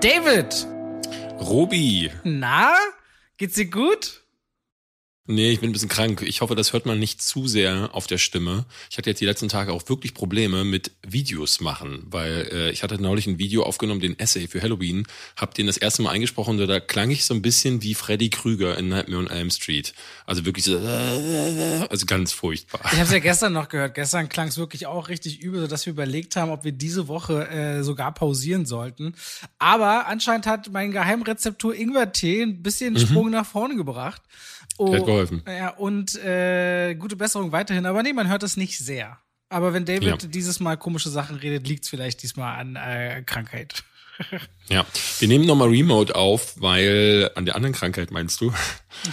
David! Robi! Na? Geht's dir gut? Nee, ich bin ein bisschen krank. Ich hoffe, das hört man nicht zu sehr auf der Stimme. Ich hatte jetzt die letzten Tage auch wirklich Probleme mit Videos machen, weil äh, ich hatte neulich ein Video aufgenommen, den Essay für Halloween, hab den das erste Mal eingesprochen und da klang ich so ein bisschen wie Freddy Krüger in Nightmare on Elm Street. Also wirklich so, also ganz furchtbar. Ich habe es ja gestern noch gehört. Gestern klang es wirklich auch richtig übel, sodass wir überlegt haben, ob wir diese Woche äh, sogar pausieren sollten. Aber anscheinend hat mein Geheimrezeptur Ingwertee ein bisschen mhm. Sprung nach vorne gebracht. Oh, Hat geholfen. Ja, und äh, gute Besserung weiterhin. Aber nee, man hört es nicht sehr. Aber wenn David ja. dieses Mal komische Sachen redet, liegt es vielleicht diesmal an äh, Krankheit. Ja, wir nehmen nochmal Remote auf, weil an der anderen Krankheit meinst du?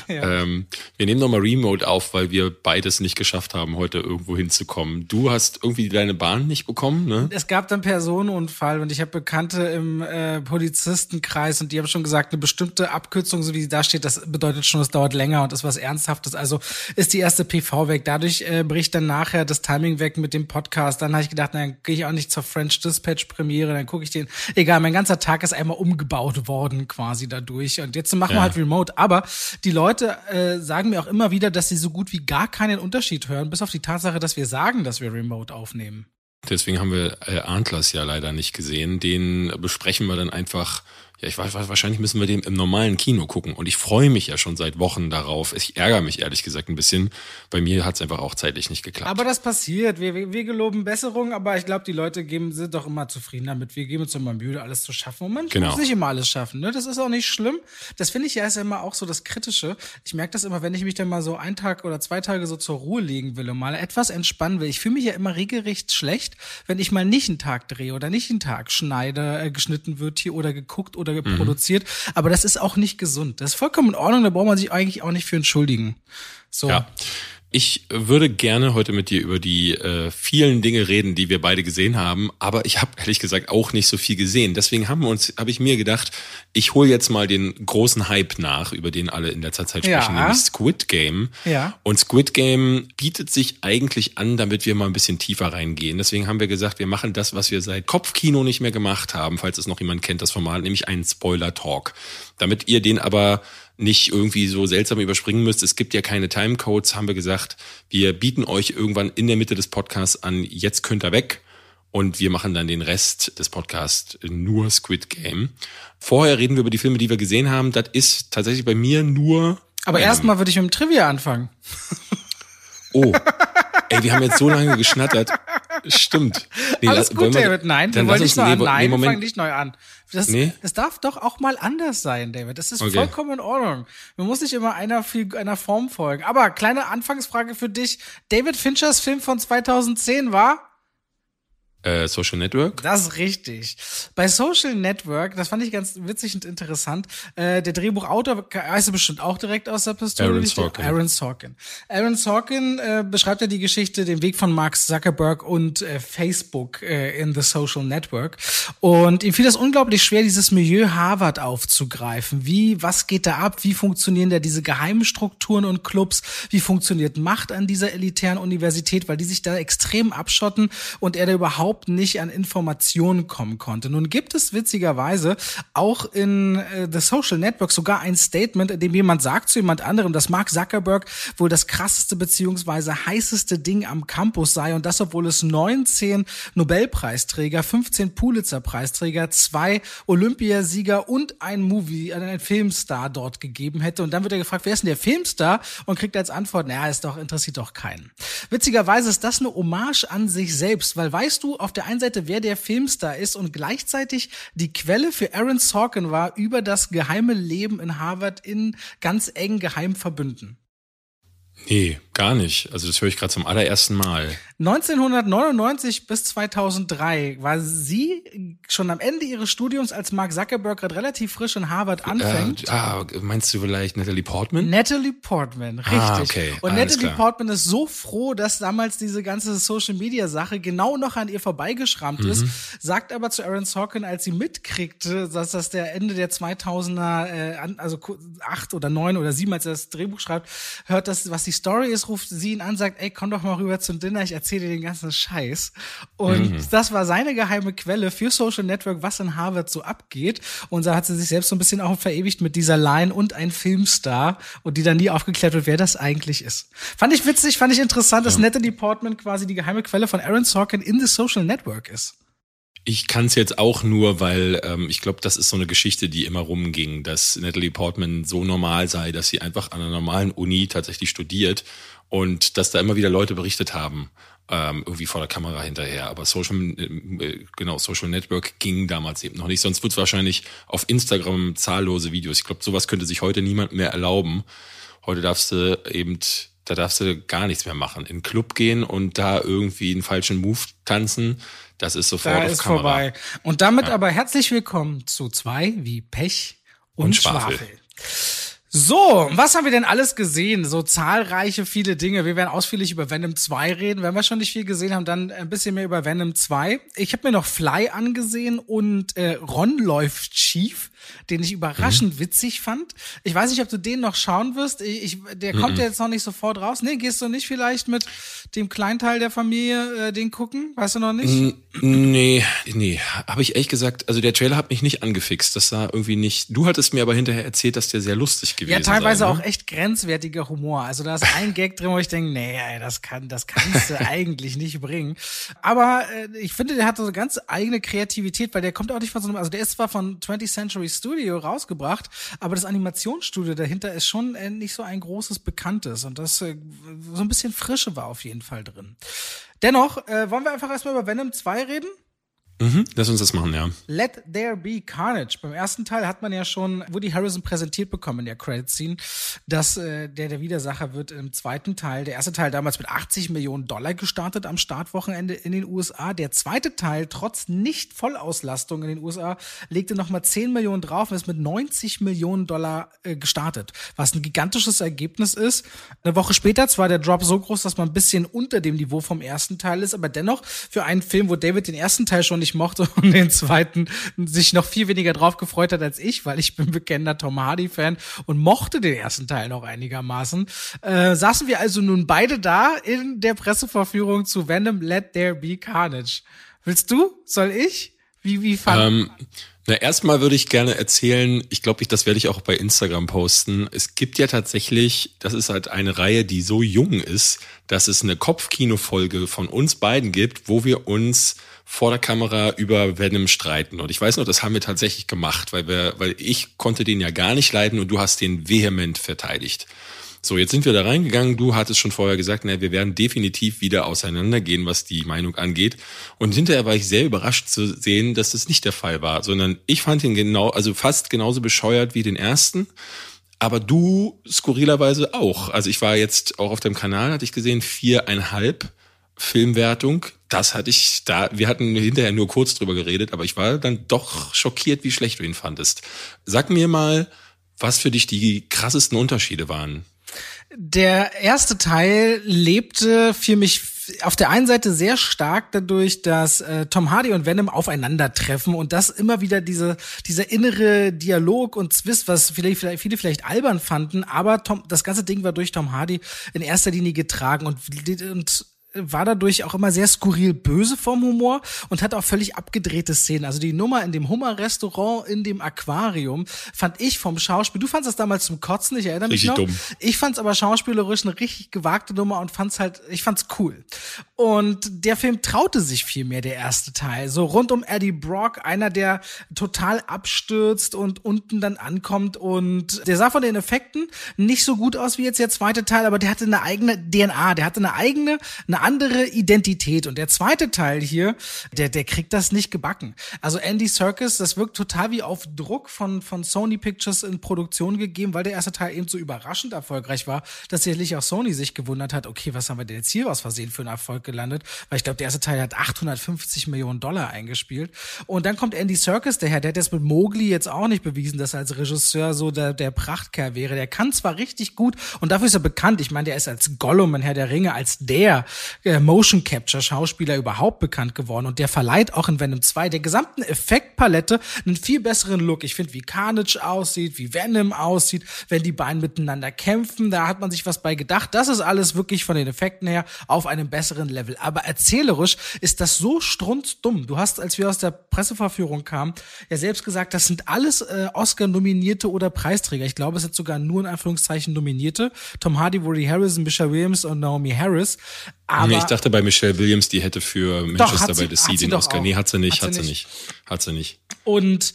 Ja. Ähm, wir nehmen nochmal Remote auf, weil wir beides nicht geschafft haben, heute irgendwo hinzukommen. Du hast irgendwie deine Bahn nicht bekommen, ne? Es gab dann Personenunfall und ich habe Bekannte im äh, Polizistenkreis und die haben schon gesagt, eine bestimmte Abkürzung, so wie sie da steht, das bedeutet schon, es dauert länger und ist was Ernsthaftes. Also ist die erste PV weg. Dadurch äh, bricht dann nachher das Timing weg mit dem Podcast. Dann habe ich gedacht, dann gehe ich auch nicht zur French Dispatch Premiere, dann gucke ich den. Egal, mein ganzer Tag ist einmal umgebaut worden quasi dadurch. Und jetzt machen ja. wir halt Remote. Aber die Leute äh, sagen mir auch immer wieder, dass sie so gut wie gar keinen Unterschied hören, bis auf die Tatsache, dass wir sagen, dass wir Remote aufnehmen. Deswegen haben wir äh, Antlers ja leider nicht gesehen. Den besprechen wir dann einfach ja, ich weiß, wahrscheinlich müssen wir den im normalen Kino gucken. Und ich freue mich ja schon seit Wochen darauf. Ich ärgere mich ehrlich gesagt ein bisschen. Bei mir hat es einfach auch zeitlich nicht geklappt. Aber das passiert. Wir, wir, wir geloben Besserung, aber ich glaube, die Leute geben, sind doch immer zufrieden damit. Wir geben uns immer Mühe, alles zu schaffen. Und man genau. muss nicht immer alles schaffen. Ne? Das ist auch nicht schlimm. Das finde ich ja ist immer auch so das Kritische. Ich merke das immer, wenn ich mich dann mal so einen Tag oder zwei Tage so zur Ruhe legen will und mal etwas entspannen will. Ich fühle mich ja immer regelrecht schlecht, wenn ich mal nicht einen Tag drehe oder nicht einen Tag schneide, äh, geschnitten wird hier oder geguckt oder mhm. produziert. Aber das ist auch nicht gesund. Das ist vollkommen in Ordnung, da braucht man sich eigentlich auch nicht für entschuldigen. So. Ja. Ich würde gerne heute mit dir über die äh, vielen Dinge reden, die wir beide gesehen haben, aber ich habe ehrlich gesagt auch nicht so viel gesehen. Deswegen haben wir uns, habe ich mir gedacht, ich hole jetzt mal den großen Hype nach, über den alle in letzter Zeit sprechen, ja. nämlich Squid Game. Ja. Und Squid Game bietet sich eigentlich an, damit wir mal ein bisschen tiefer reingehen. Deswegen haben wir gesagt, wir machen das, was wir seit Kopfkino nicht mehr gemacht haben, falls es noch jemand kennt, das Format, nämlich einen Spoiler Talk. Damit ihr den aber nicht irgendwie so seltsam überspringen müsst. Es gibt ja keine Timecodes, haben wir gesagt. Wir bieten euch irgendwann in der Mitte des Podcasts an, jetzt könnt ihr weg. Und wir machen dann den Rest des Podcasts nur Squid Game. Vorher reden wir über die Filme, die wir gesehen haben. Das ist tatsächlich bei mir nur. Aber erstmal würde ich mit dem Trivia anfangen. Oh. Ey, wir haben jetzt so lange geschnattert. Stimmt. Nee, Alles gut, wir, David. Nein, wir wollen nicht so an. Nein, nee, wir fangen nicht neu an. Das, nee? das darf doch auch mal anders sein, David. Das ist okay. vollkommen in Ordnung. Man muss nicht immer einer, einer Form folgen. Aber kleine Anfangsfrage für dich. David Finchers Film von 2010 war? Äh, Social Network? Das ist richtig. Bei Social Network, das fand ich ganz witzig und interessant, äh, der Drehbuchautor heißt bestimmt auch direkt aus der Pistole. Aaron Sorkin. Aaron Sorkin. Aaron Sorkin äh, beschreibt ja die Geschichte, den Weg von Mark Zuckerberg und äh, Facebook äh, in The Social Network. Und ihm fiel das unglaublich schwer, dieses Milieu Harvard aufzugreifen. Wie, was geht da ab? Wie funktionieren da diese geheimen Strukturen und Clubs? Wie funktioniert Macht an dieser elitären Universität? Weil die sich da extrem abschotten und er da überhaupt überhaupt nicht an Informationen kommen konnte. Nun gibt es witzigerweise auch in äh, The Social Network sogar ein Statement, in dem jemand sagt zu jemand anderem, dass Mark Zuckerberg wohl das krasseste beziehungsweise heißeste Ding am Campus sei und das, obwohl es 19 Nobelpreisträger, 15 Pulitzer-Preisträger, zwei Olympiasieger und ein Movie, äh, ein Filmstar dort gegeben hätte. Und dann wird er gefragt, wer ist denn der Filmstar? Und kriegt als Antwort, naja, ist doch, interessiert doch keinen. Witzigerweise ist das eine Hommage an sich selbst, weil weißt du, auf der einen Seite, wer der Filmstar ist und gleichzeitig die Quelle für Aaron Sorkin war über das geheime Leben in Harvard in ganz engen Geheimverbünden? Nee, gar nicht. Also das höre ich gerade zum allerersten Mal. 1999 bis 2003 war sie schon am Ende ihres Studiums, als Mark Zuckerberg gerade relativ frisch in Harvard anfängt. Äh, ah, meinst du vielleicht Natalie Portman? Natalie Portman, richtig. Ah, okay. Und Alles Natalie klar. Portman ist so froh, dass damals diese ganze Social Media Sache genau noch an ihr vorbeigeschrammt Mhm. ist, sagt aber zu Aaron Sorkin, als sie mitkriegte, dass das der Ende der 2000er, äh, also acht oder neun oder sieben, als er das Drehbuch schreibt, hört das, was die Story ist, ruft sie ihn an, sagt, ey, komm doch mal rüber zum Dinner, ich erzähle dir den ganzen Scheiß. Und Mhm. das war seine geheime Quelle für Social Network, was in Harvard so abgeht. Und da hat sie sich selbst so ein bisschen auch verewigt mit dieser Line und ein Filmstar und die dann nie aufgeklärt wird, wer das eigentlich ist. Fand ich witzig, fand ich interessant, dass Natalie Portman quasi die geheime Quelle von Aaron Sorkin in the Social Network ist. Ich kann es jetzt auch nur, weil ähm, ich glaube, das ist so eine Geschichte, die immer rumging, dass Natalie Portman so normal sei, dass sie einfach an einer normalen Uni tatsächlich studiert und dass da immer wieder Leute berichtet haben, ähm, irgendwie vor der Kamera hinterher. Aber Social, äh, genau, Social Network ging damals eben noch nicht. Sonst wird es wahrscheinlich auf Instagram zahllose Videos. Ich glaube, sowas könnte sich heute niemand mehr erlauben. Heute darfst du eben, da darfst du gar nichts mehr machen. In den Club gehen und da irgendwie einen falschen Move tanzen, das ist sofort Da auf ist Kamera. vorbei. Und damit aber herzlich willkommen zu zwei wie Pech und, Und Schwafel. Schwafel. So, was haben wir denn alles gesehen? So zahlreiche, viele Dinge. Wir werden ausführlich über Venom 2 reden. Wenn wir schon nicht viel gesehen haben, dann ein bisschen mehr über Venom 2. Ich habe mir noch Fly angesehen und äh, Ron läuft schief, den ich überraschend witzig fand. Ich weiß nicht, ob du den noch schauen wirst. Ich, der kommt ja jetzt noch nicht sofort raus. Nee, gehst du nicht vielleicht mit dem Kleinteil der Familie äh, den gucken? Weißt du noch nicht? Nee, nee, habe ich ehrlich gesagt, also der Trailer hat mich nicht angefixt, das sah irgendwie nicht. Du hattest mir aber hinterher erzählt, dass der sehr lustig gewesen Ja, teilweise sei, ne? auch echt grenzwertiger Humor. Also da ist ein Gag drin, wo ich denke, nee, ey, das kann, das kannst du eigentlich nicht bringen. Aber äh, ich finde, der hat so eine ganz eigene Kreativität, weil der kommt auch nicht von so einem, also der ist zwar von 20th Century Studio rausgebracht, aber das Animationsstudio dahinter ist schon äh, nicht so ein großes Bekanntes und das äh, so ein bisschen Frische war auf jeden Fall drin. Dennoch, äh, wollen wir einfach erstmal über Venom 2 reden? Mhm, lass uns das machen, ja. Let There Be Carnage. Beim ersten Teil hat man ja schon Woody Harrison präsentiert bekommen in der Credit Scene, dass äh, der der Widersacher wird im zweiten Teil. Der erste Teil damals mit 80 Millionen Dollar gestartet am Startwochenende in den USA. Der zweite Teil, trotz nicht Vollauslastung in den USA, legte nochmal 10 Millionen drauf und ist mit 90 Millionen Dollar äh, gestartet, was ein gigantisches Ergebnis ist. Eine Woche später zwar der Drop so groß, dass man ein bisschen unter dem Niveau vom ersten Teil ist, aber dennoch für einen Film, wo David den ersten Teil schon nicht mochte und den zweiten sich noch viel weniger drauf gefreut hat als ich, weil ich bin bekennender Tom Hardy-Fan und mochte den ersten Teil noch einigermaßen, äh, saßen wir also nun beide da in der Presseverführung zu Venom Let There Be Carnage. Willst du? Soll ich? Wie, wie fand Ähm, na, erstmal würde ich gerne erzählen, ich glaube, ich, das werde ich auch bei Instagram posten. Es gibt ja tatsächlich, das ist halt eine Reihe, die so jung ist, dass es eine Kopfkino-Folge von uns beiden gibt, wo wir uns vor der Kamera über Venom streiten. Und ich weiß noch, das haben wir tatsächlich gemacht, weil wir, weil ich konnte den ja gar nicht leiden und du hast den vehement verteidigt. So, jetzt sind wir da reingegangen. Du hattest schon vorher gesagt, na, wir werden definitiv wieder auseinandergehen, was die Meinung angeht. Und hinterher war ich sehr überrascht zu sehen, dass das nicht der Fall war, sondern ich fand ihn genau, also fast genauso bescheuert wie den ersten. Aber du skurrilerweise auch. Also ich war jetzt auch auf deinem Kanal, hatte ich gesehen, viereinhalb Filmwertung. Das hatte ich da, wir hatten hinterher nur kurz drüber geredet, aber ich war dann doch schockiert, wie schlecht du ihn fandest. Sag mir mal, was für dich die krassesten Unterschiede waren. Der erste Teil lebte für mich auf der einen Seite sehr stark dadurch, dass äh, Tom Hardy und Venom aufeinandertreffen und das immer wieder diese dieser innere Dialog und Zwist, was vielleicht, vielleicht viele vielleicht albern fanden, aber Tom, das ganze Ding war durch Tom Hardy in erster Linie getragen und, und war dadurch auch immer sehr skurril böse vom Humor und hat auch völlig abgedrehte Szenen. Also die Nummer in dem Hummer-Restaurant in dem Aquarium fand ich vom Schauspiel, du fandst das damals zum Kotzen, ich erinnere mich Richtig noch. dumm. Ich fand's aber schauspielerisch eine richtig gewagte Nummer und fand's halt, ich fand's cool. Und der Film traute sich viel mehr, der erste Teil. So rund um Eddie Brock, einer, der total abstürzt und unten dann ankommt und der sah von den Effekten nicht so gut aus wie jetzt der zweite Teil, aber der hatte eine eigene DNA, der hatte eine eigene, eine andere Identität. Und der zweite Teil hier, der, der kriegt das nicht gebacken. Also Andy Serkis, das wirkt total wie auf Druck von, von Sony Pictures in Produktion gegeben, weil der erste Teil eben so überraschend erfolgreich war, dass sicherlich auch Sony sich gewundert hat, okay, was haben wir denn jetzt hier aus Versehen für einen Erfolg gelandet? Weil ich glaube, der erste Teil hat 850 Millionen Dollar eingespielt. Und dann kommt Andy Serkis, der Herr, der hat jetzt mit Mowgli jetzt auch nicht bewiesen, dass er als Regisseur so der, der Prachtkerl wäre. Der kann zwar richtig gut und dafür ist er bekannt. Ich meine, der ist als Gollum in Herr der Ringe, als der äh, Motion Capture Schauspieler überhaupt bekannt geworden und der verleiht auch in Venom 2 der gesamten Effektpalette einen viel besseren Look. Ich finde, wie Carnage aussieht, wie Venom aussieht, wenn die beiden miteinander kämpfen, da hat man sich was bei gedacht. Das ist alles wirklich von den Effekten her auf einem besseren Level. Aber erzählerisch ist das so strunzdumm. Du hast, als wir aus der Presseverführung kamen, ja selbst gesagt, das sind alles äh, Oscar-Nominierte oder Preisträger. Ich glaube, es sind sogar nur in Anführungszeichen Nominierte. Tom Hardy, Woody Harrison, Michelle Williams und Naomi Harris. Aber nee, ich dachte bei Michelle Williams, die hätte für Manchester by the Sea den Oscar. Nee, hat sie nicht, hat, hat sie nicht. Hat sie nicht. Und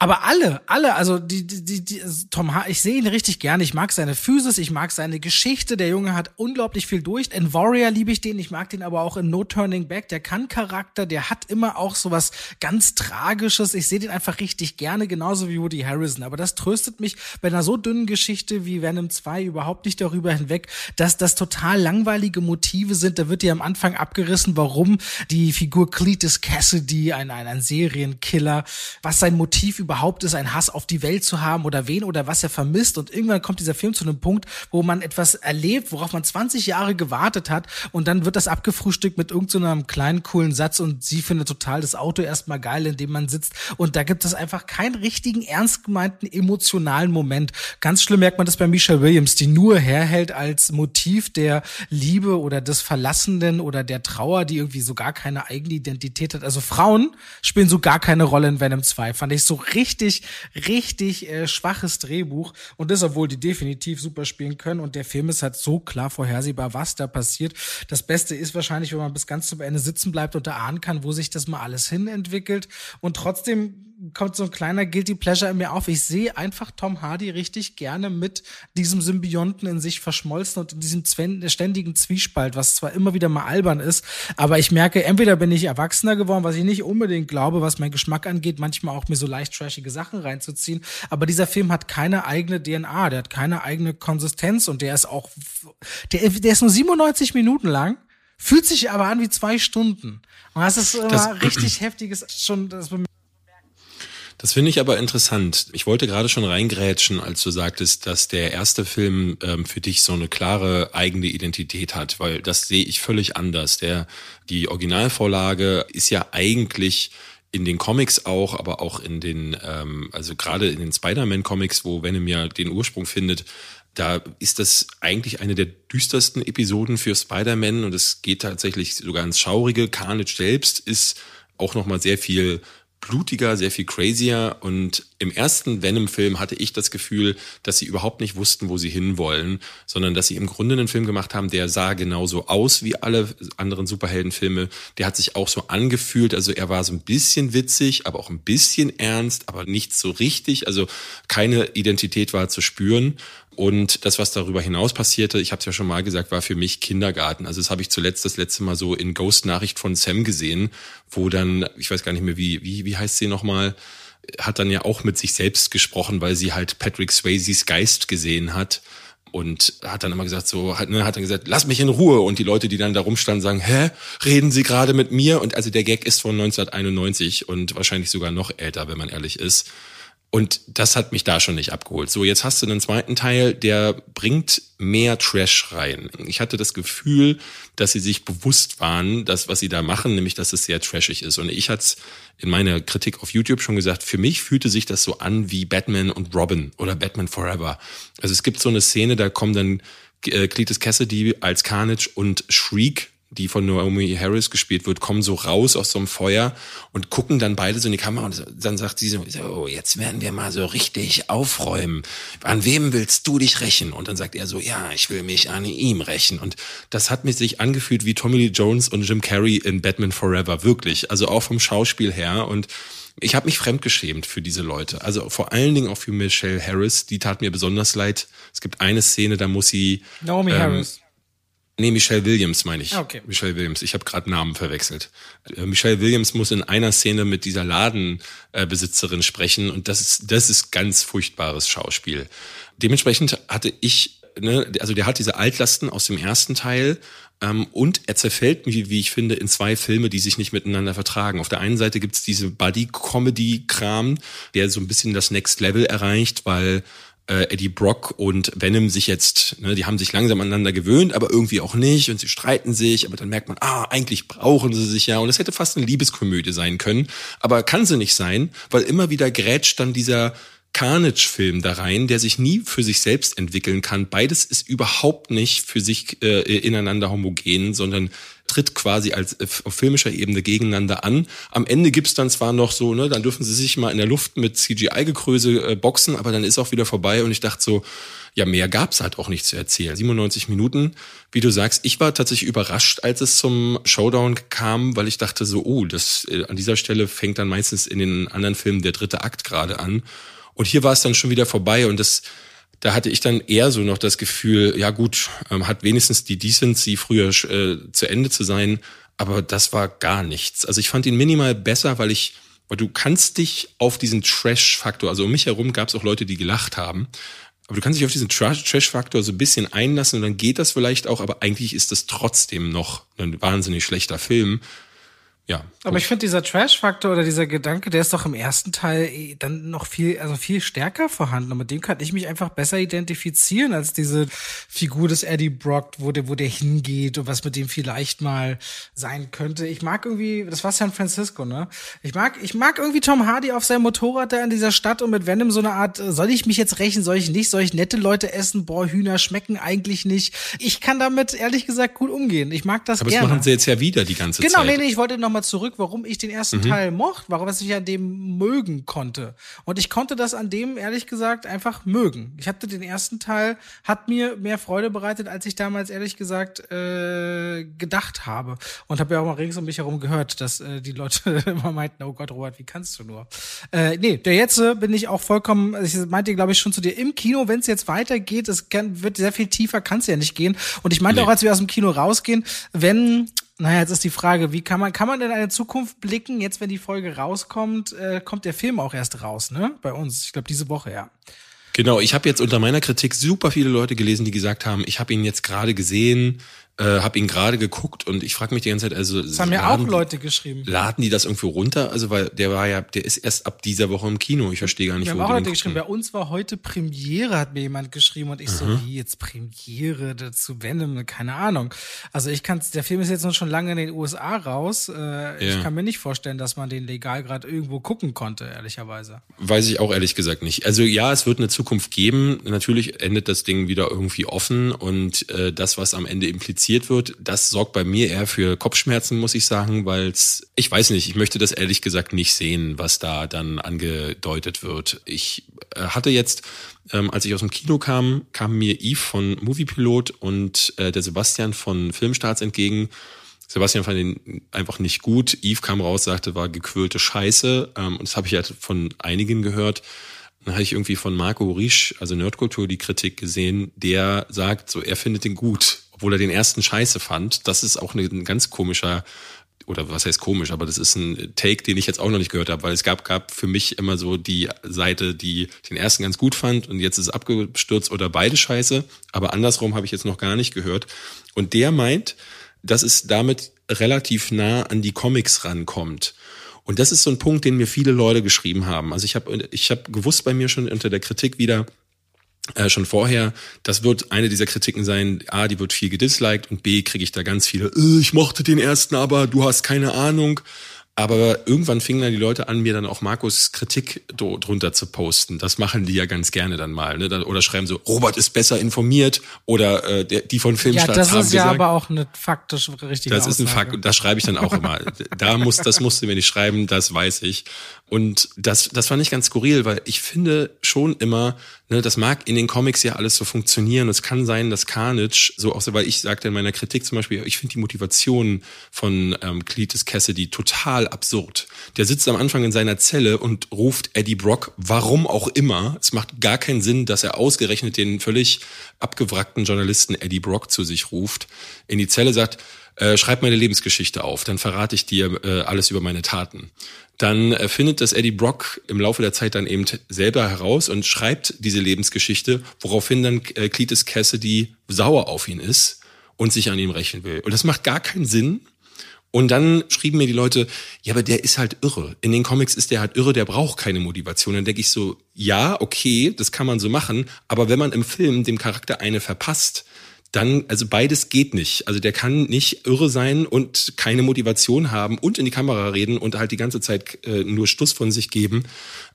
aber alle, alle, also die, die, die, die Tom H., ich sehe ihn richtig gerne. Ich mag seine Physis, ich mag seine Geschichte. Der Junge hat unglaublich viel durch. In Warrior liebe ich den, ich mag den aber auch in No Turning Back. Der kann Charakter, der hat immer auch so was ganz Tragisches. Ich sehe den einfach richtig gerne, genauso wie Woody Harrison. Aber das tröstet mich bei einer so dünnen Geschichte wie Venom 2 überhaupt nicht darüber hinweg, dass das total langweilige Motive sind. Da wird dir am Anfang abgerissen, warum die Figur Cletus Cassidy, ein, ein, ein Serienkiller, was sein Motiv überhaupt ist, einen Hass auf die Welt zu haben oder wen oder was er vermisst. Und irgendwann kommt dieser Film zu einem Punkt, wo man etwas erlebt, worauf man 20 Jahre gewartet hat. Und dann wird das abgefrühstückt mit irgendeinem so kleinen, coolen Satz. Und sie findet total das Auto erstmal geil, in dem man sitzt. Und da gibt es einfach keinen richtigen, ernst gemeinten, emotionalen Moment. Ganz schlimm merkt man das bei Michelle Williams, die nur herhält als Motiv der Liebe oder des Verlassenden oder der Trauer, die irgendwie so gar keine eigene Identität hat. Also Frauen spielen so gar keine Rolle in Venom 2. Fand ich so richtig, richtig äh, schwaches Drehbuch. Und das, obwohl die definitiv super spielen können. Und der Film ist halt so klar vorhersehbar, was da passiert. Das Beste ist wahrscheinlich, wenn man bis ganz zum Ende sitzen bleibt und erahnen kann, wo sich das mal alles hin entwickelt. Und trotzdem kommt so ein kleiner Guilty Pleasure in mir auf. Ich sehe einfach Tom Hardy richtig gerne mit diesem Symbionten in sich verschmolzen und in diesem ständigen Zwiespalt, was zwar immer wieder mal albern ist, aber ich merke, entweder bin ich erwachsener geworden, was ich nicht unbedingt glaube, was mein Geschmack angeht, manchmal auch mir so leicht trashige Sachen reinzuziehen, aber dieser Film hat keine eigene DNA, der hat keine eigene Konsistenz und der ist auch, der, der ist nur 97 Minuten lang fühlt sich aber an wie zwei Stunden. Und das ist immer das, richtig heftiges, schon, das das finde ich aber interessant. Ich wollte gerade schon reingrätschen, als du sagtest, dass der erste Film ähm, für dich so eine klare eigene Identität hat, weil das sehe ich völlig anders. Der, die Originalvorlage ist ja eigentlich in den Comics auch, aber auch in den, ähm, also gerade in den Spider-Man-Comics, wo Venom ja den Ursprung findet, da ist das eigentlich eine der düstersten Episoden für Spider-Man und es geht tatsächlich sogar ins Schaurige. Carnage selbst ist auch nochmal sehr viel blutiger, sehr viel crazier. Und im ersten Venom-Film hatte ich das Gefühl, dass sie überhaupt nicht wussten, wo sie hinwollen, sondern dass sie im Grunde einen Film gemacht haben, der sah genauso aus wie alle anderen Superheldenfilme. Der hat sich auch so angefühlt. Also er war so ein bisschen witzig, aber auch ein bisschen ernst, aber nicht so richtig. Also keine Identität war zu spüren. Und das, was darüber hinaus passierte, ich habe es ja schon mal gesagt, war für mich Kindergarten. Also das habe ich zuletzt das letzte Mal so in Ghost Nachricht von Sam gesehen, wo dann, ich weiß gar nicht mehr, wie, wie, wie heißt sie nochmal, hat dann ja auch mit sich selbst gesprochen, weil sie halt Patrick Swayzes Geist gesehen hat und hat dann immer gesagt so hat, ne, hat dann gesagt lass mich in Ruhe. Und die Leute die dann da rumstanden sagen hä? Reden Sie gerade mit mir? Und also der Gag ist von 1991 und wahrscheinlich sogar noch älter wenn man ehrlich ist und das hat mich da schon nicht abgeholt. So, jetzt hast du einen zweiten Teil, der bringt mehr Trash rein. Ich hatte das Gefühl, dass sie sich bewusst waren, dass was sie da machen, nämlich dass es sehr trashig ist. Und ich hatte es in meiner Kritik auf YouTube schon gesagt, für mich fühlte sich das so an wie Batman und Robin oder Batman Forever. Also es gibt so eine Szene, da kommen dann äh, Cletus Cassidy als Carnage und Shriek die von Naomi Harris gespielt wird, kommen so raus aus so einem Feuer und gucken dann beide so in die Kamera und dann sagt sie so, oh, jetzt werden wir mal so richtig aufräumen. An wem willst du dich rächen? Und dann sagt er so, ja, ich will mich an ihm rächen. Und das hat mich sich angefühlt wie Tommy Lee Jones und Jim Carrey in Batman Forever, wirklich. Also auch vom Schauspiel her und ich habe mich fremdgeschämt für diese Leute. Also vor allen Dingen auch für Michelle Harris. Die tat mir besonders leid. Es gibt eine Szene, da muss sie. Naomi ähm, Harris Nee, Michelle Williams meine ich. Ah, okay. Michelle Williams. Ich habe gerade Namen verwechselt. Äh, Michelle Williams muss in einer Szene mit dieser Ladenbesitzerin sprechen und das ist das ist ganz furchtbares Schauspiel. Dementsprechend hatte ich, ne, also der hat diese Altlasten aus dem ersten Teil ähm, und er zerfällt, wie, wie ich finde, in zwei Filme, die sich nicht miteinander vertragen. Auf der einen Seite gibt's diese Buddy-Comedy-Kram, der so ein bisschen das Next Level erreicht, weil äh, Eddie Brock und Venom sich jetzt, ne, die haben sich langsam aneinander gewöhnt, aber irgendwie auch nicht und sie streiten sich, aber dann merkt man, ah, eigentlich brauchen sie sich ja und es hätte fast eine Liebeskomödie sein können, aber kann sie nicht sein, weil immer wieder grätscht dann dieser Carnage-Film da rein, der sich nie für sich selbst entwickeln kann. Beides ist überhaupt nicht für sich äh, ineinander homogen, sondern tritt quasi als äh, auf filmischer Ebene gegeneinander an. Am Ende gibt's dann zwar noch so, ne, dann dürfen sie sich mal in der Luft mit CGI-Gekröse äh, boxen, aber dann ist auch wieder vorbei und ich dachte so, ja, mehr gab's halt auch nicht zu erzählen. 97 Minuten, wie du sagst, ich war tatsächlich überrascht, als es zum Showdown kam, weil ich dachte so, oh, das äh, an dieser Stelle fängt dann meistens in den anderen Filmen der dritte Akt gerade an. Und hier war es dann schon wieder vorbei und das da hatte ich dann eher so noch das Gefühl, ja gut, ähm, hat wenigstens die Decency früher äh, zu Ende zu sein, aber das war gar nichts. Also ich fand ihn minimal besser, weil ich, weil du kannst dich auf diesen Trash-Faktor, also um mich herum gab es auch Leute, die gelacht haben, aber du kannst dich auf diesen Trash-Faktor so ein bisschen einlassen und dann geht das vielleicht auch, aber eigentlich ist das trotzdem noch ein wahnsinnig schlechter Film ja. Aber ich finde, dieser Trash-Faktor oder dieser Gedanke, der ist doch im ersten Teil eh dann noch viel, also viel stärker vorhanden. Und mit dem kann ich mich einfach besser identifizieren als diese Figur des Eddie Brock, wo der, wo der hingeht und was mit dem vielleicht mal sein könnte. Ich mag irgendwie, das war San Francisco, ne? Ich mag, ich mag irgendwie Tom Hardy auf seinem Motorrad da in dieser Stadt und mit Venom so eine Art, äh, soll ich mich jetzt rächen, soll ich nicht, soll ich nette Leute essen? Boah, Hühner schmecken eigentlich nicht. Ich kann damit ehrlich gesagt gut umgehen. Ich mag das Aber gerne. das machen sie jetzt ja wieder die ganze genau, Zeit. Genau, nee, nee, ich wollte noch mal zurück, warum ich den ersten mhm. Teil mochte, warum ich an dem mögen konnte. Und ich konnte das an dem, ehrlich gesagt, einfach mögen. Ich hatte den ersten Teil, hat mir mehr Freude bereitet, als ich damals, ehrlich gesagt, äh, gedacht habe. Und habe ja auch mal rings um mich herum gehört, dass äh, die Leute immer meinten, oh Gott, Robert, wie kannst du nur? Äh, nee, der jetzt äh, bin ich auch vollkommen, ich meinte, glaube ich, schon zu dir, im Kino, wenn es jetzt weitergeht, es kann, wird sehr viel tiefer, kann es ja nicht gehen. Und ich meinte nee. auch, als wir aus dem Kino rausgehen, wenn naja, jetzt ist die Frage, wie kann man, kann man in eine Zukunft blicken? Jetzt, wenn die Folge rauskommt, äh, kommt der Film auch erst raus, ne? Bei uns. Ich glaube, diese Woche, ja. Genau, ich habe jetzt unter meiner Kritik super viele Leute gelesen, die gesagt haben, ich habe ihn jetzt gerade gesehen, äh, habe ihn gerade geguckt und ich frage mich die ganze Zeit, also das haben ja auch Leute geschrieben. Laden die das irgendwo runter? Also weil der war ja, der ist erst ab dieser Woche im Kino. Ich verstehe gar nicht, Wir wo haben auch Leute geschrieben. Bei uns war heute Premiere, hat mir jemand geschrieben und ich mhm. so, wie jetzt Premiere dazu Venom, keine Ahnung. Also ich kann, der Film ist jetzt noch schon lange in den USA raus. Äh, ja. Ich kann mir nicht vorstellen, dass man den legal gerade irgendwo gucken konnte, ehrlicherweise. Weiß ich auch ehrlich gesagt nicht. Also ja, es wird eine Zukunft geben. Natürlich endet das Ding wieder irgendwie offen und äh, das, was am Ende impliziert produziert wird, das sorgt bei mir eher für Kopfschmerzen, muss ich sagen, weil es, ich weiß nicht, ich möchte das ehrlich gesagt nicht sehen, was da dann angedeutet wird. Ich äh, hatte jetzt, ähm, als ich aus dem Kino kam, kam mir Yves von Moviepilot und äh, der Sebastian von Filmstarts entgegen. Sebastian fand ihn einfach nicht gut. Yves kam raus, sagte, war gequirlte Scheiße. Ähm, und das habe ich halt von einigen gehört. Dann habe ich irgendwie von Marco Riesch, also Nerdkultur, die Kritik gesehen, der sagt, so er findet den gut obwohl er den ersten scheiße fand. Das ist auch ein ganz komischer oder was heißt komisch, aber das ist ein Take, den ich jetzt auch noch nicht gehört habe, weil es gab, gab für mich immer so die Seite, die den ersten ganz gut fand und jetzt ist es abgestürzt oder beide scheiße, aber andersrum habe ich jetzt noch gar nicht gehört. Und der meint, dass es damit relativ nah an die Comics rankommt. Und das ist so ein Punkt, den mir viele Leute geschrieben haben. Also ich habe ich hab gewusst bei mir schon unter der Kritik wieder, äh, schon vorher, das wird eine dieser Kritiken sein, A, die wird viel gedisliked und B, kriege ich da ganz viele, äh, ich mochte den ersten, aber du hast keine Ahnung. Aber irgendwann fingen dann die Leute an, mir dann auch Markus Kritik drunter zu posten. Das machen die ja ganz gerne dann mal. Ne? Oder schreiben so, Robert ist besser informiert oder äh, die von Filmstarts haben Ja, das ist ja aber auch eine faktisch richtige Das ist ein Fakt, das schreibe ich dann auch immer. da muss, das musste mir nicht schreiben, das weiß ich. Und das, das fand ich ganz skurril, weil ich finde schon immer, Ne, das mag in den Comics ja alles so funktionieren. Es kann sein, dass Carnage, so auch weil ich sagte in meiner Kritik zum Beispiel, ich finde die Motivation von ähm, Cletus Cassidy total absurd. Der sitzt am Anfang in seiner Zelle und ruft Eddie Brock, warum auch immer. Es macht gar keinen Sinn, dass er ausgerechnet den völlig abgewrackten Journalisten Eddie Brock zu sich ruft, in die Zelle sagt, äh, schreib meine Lebensgeschichte auf, dann verrate ich dir äh, alles über meine Taten dann äh, findet das Eddie Brock im Laufe der Zeit dann eben selber heraus und schreibt diese Lebensgeschichte, woraufhin dann äh, Cletus Cassidy sauer auf ihn ist und sich an ihm rächen will. Und das macht gar keinen Sinn. Und dann schrieben mir die Leute, ja, aber der ist halt irre. In den Comics ist der halt irre, der braucht keine Motivation. Dann denke ich so, ja, okay, das kann man so machen, aber wenn man im Film dem Charakter eine verpasst, dann, also beides geht nicht. Also der kann nicht irre sein und keine Motivation haben und in die Kamera reden und halt die ganze Zeit äh, nur Stuss von sich geben.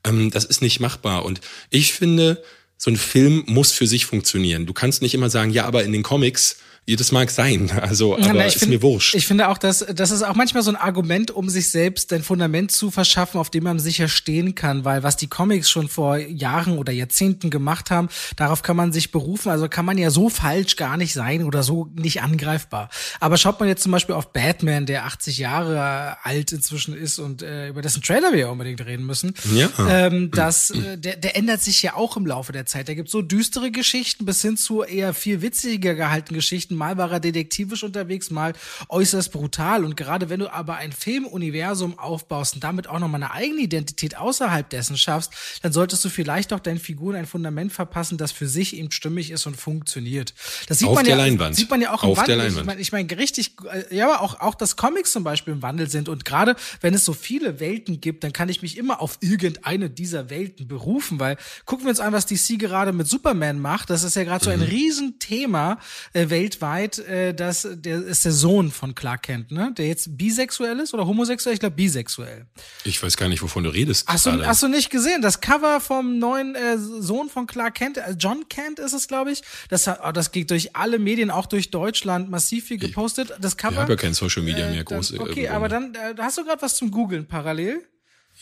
Ähm, das ist nicht machbar. Und ich finde, so ein Film muss für sich funktionieren. Du kannst nicht immer sagen, ja, aber in den Comics das mag sein, also aber na, ist find, mir wurscht. Ich finde auch, dass das ist auch manchmal so ein Argument, um sich selbst ein Fundament zu verschaffen, auf dem man sicher stehen kann, weil was die Comics schon vor Jahren oder Jahrzehnten gemacht haben, darauf kann man sich berufen. Also kann man ja so falsch gar nicht sein oder so nicht angreifbar. Aber schaut man jetzt zum Beispiel auf Batman, der 80 Jahre alt inzwischen ist und äh, über dessen Trailer wir ja unbedingt reden müssen, ja. ähm, das, äh, der, der ändert sich ja auch im Laufe der Zeit. Da gibt so düstere Geschichten bis hin zu eher viel witziger gehaltenen Geschichten Geschichten. Mal war er detektivisch unterwegs, mal äußerst brutal. Und gerade wenn du aber ein Filmuniversum aufbaust und damit auch nochmal eine eigene Identität außerhalb dessen schaffst, dann solltest du vielleicht auch deinen Figuren ein Fundament verpassen, das für sich eben stimmig ist und funktioniert. Das sieht Auf man der ja, Leinwand. sieht man ja auch im Auf Wandel. Der Leinwand. Ich meine, ich mein, richtig, äh, ja, aber auch, auch, dass Comics zum Beispiel im Wandel sind. Und gerade wenn es so viele Welten gibt, dann kann ich mich immer auf irgendeine dieser Welten berufen, weil gucken wir uns an, was DC gerade mit Superman macht. Das ist ja gerade so ein mhm. Riesenthema äh, weltweit weltweit, äh, dass der ist der Sohn von Clark Kent, ne? Der jetzt bisexuell ist oder homosexuell? Ich glaube bisexuell. Ich weiß gar nicht, wovon du redest. Hast du, hast du nicht gesehen? Das Cover vom neuen äh, Sohn von Clark Kent, äh, John Kent ist es, glaube ich. Das, oh, das geht durch alle Medien, auch durch Deutschland, massiv viel gepostet. Das Cover. Ich habe ja kein Social Media mehr groß. Dann, okay, äh, aber dann äh, hast du gerade was zum Googeln parallel.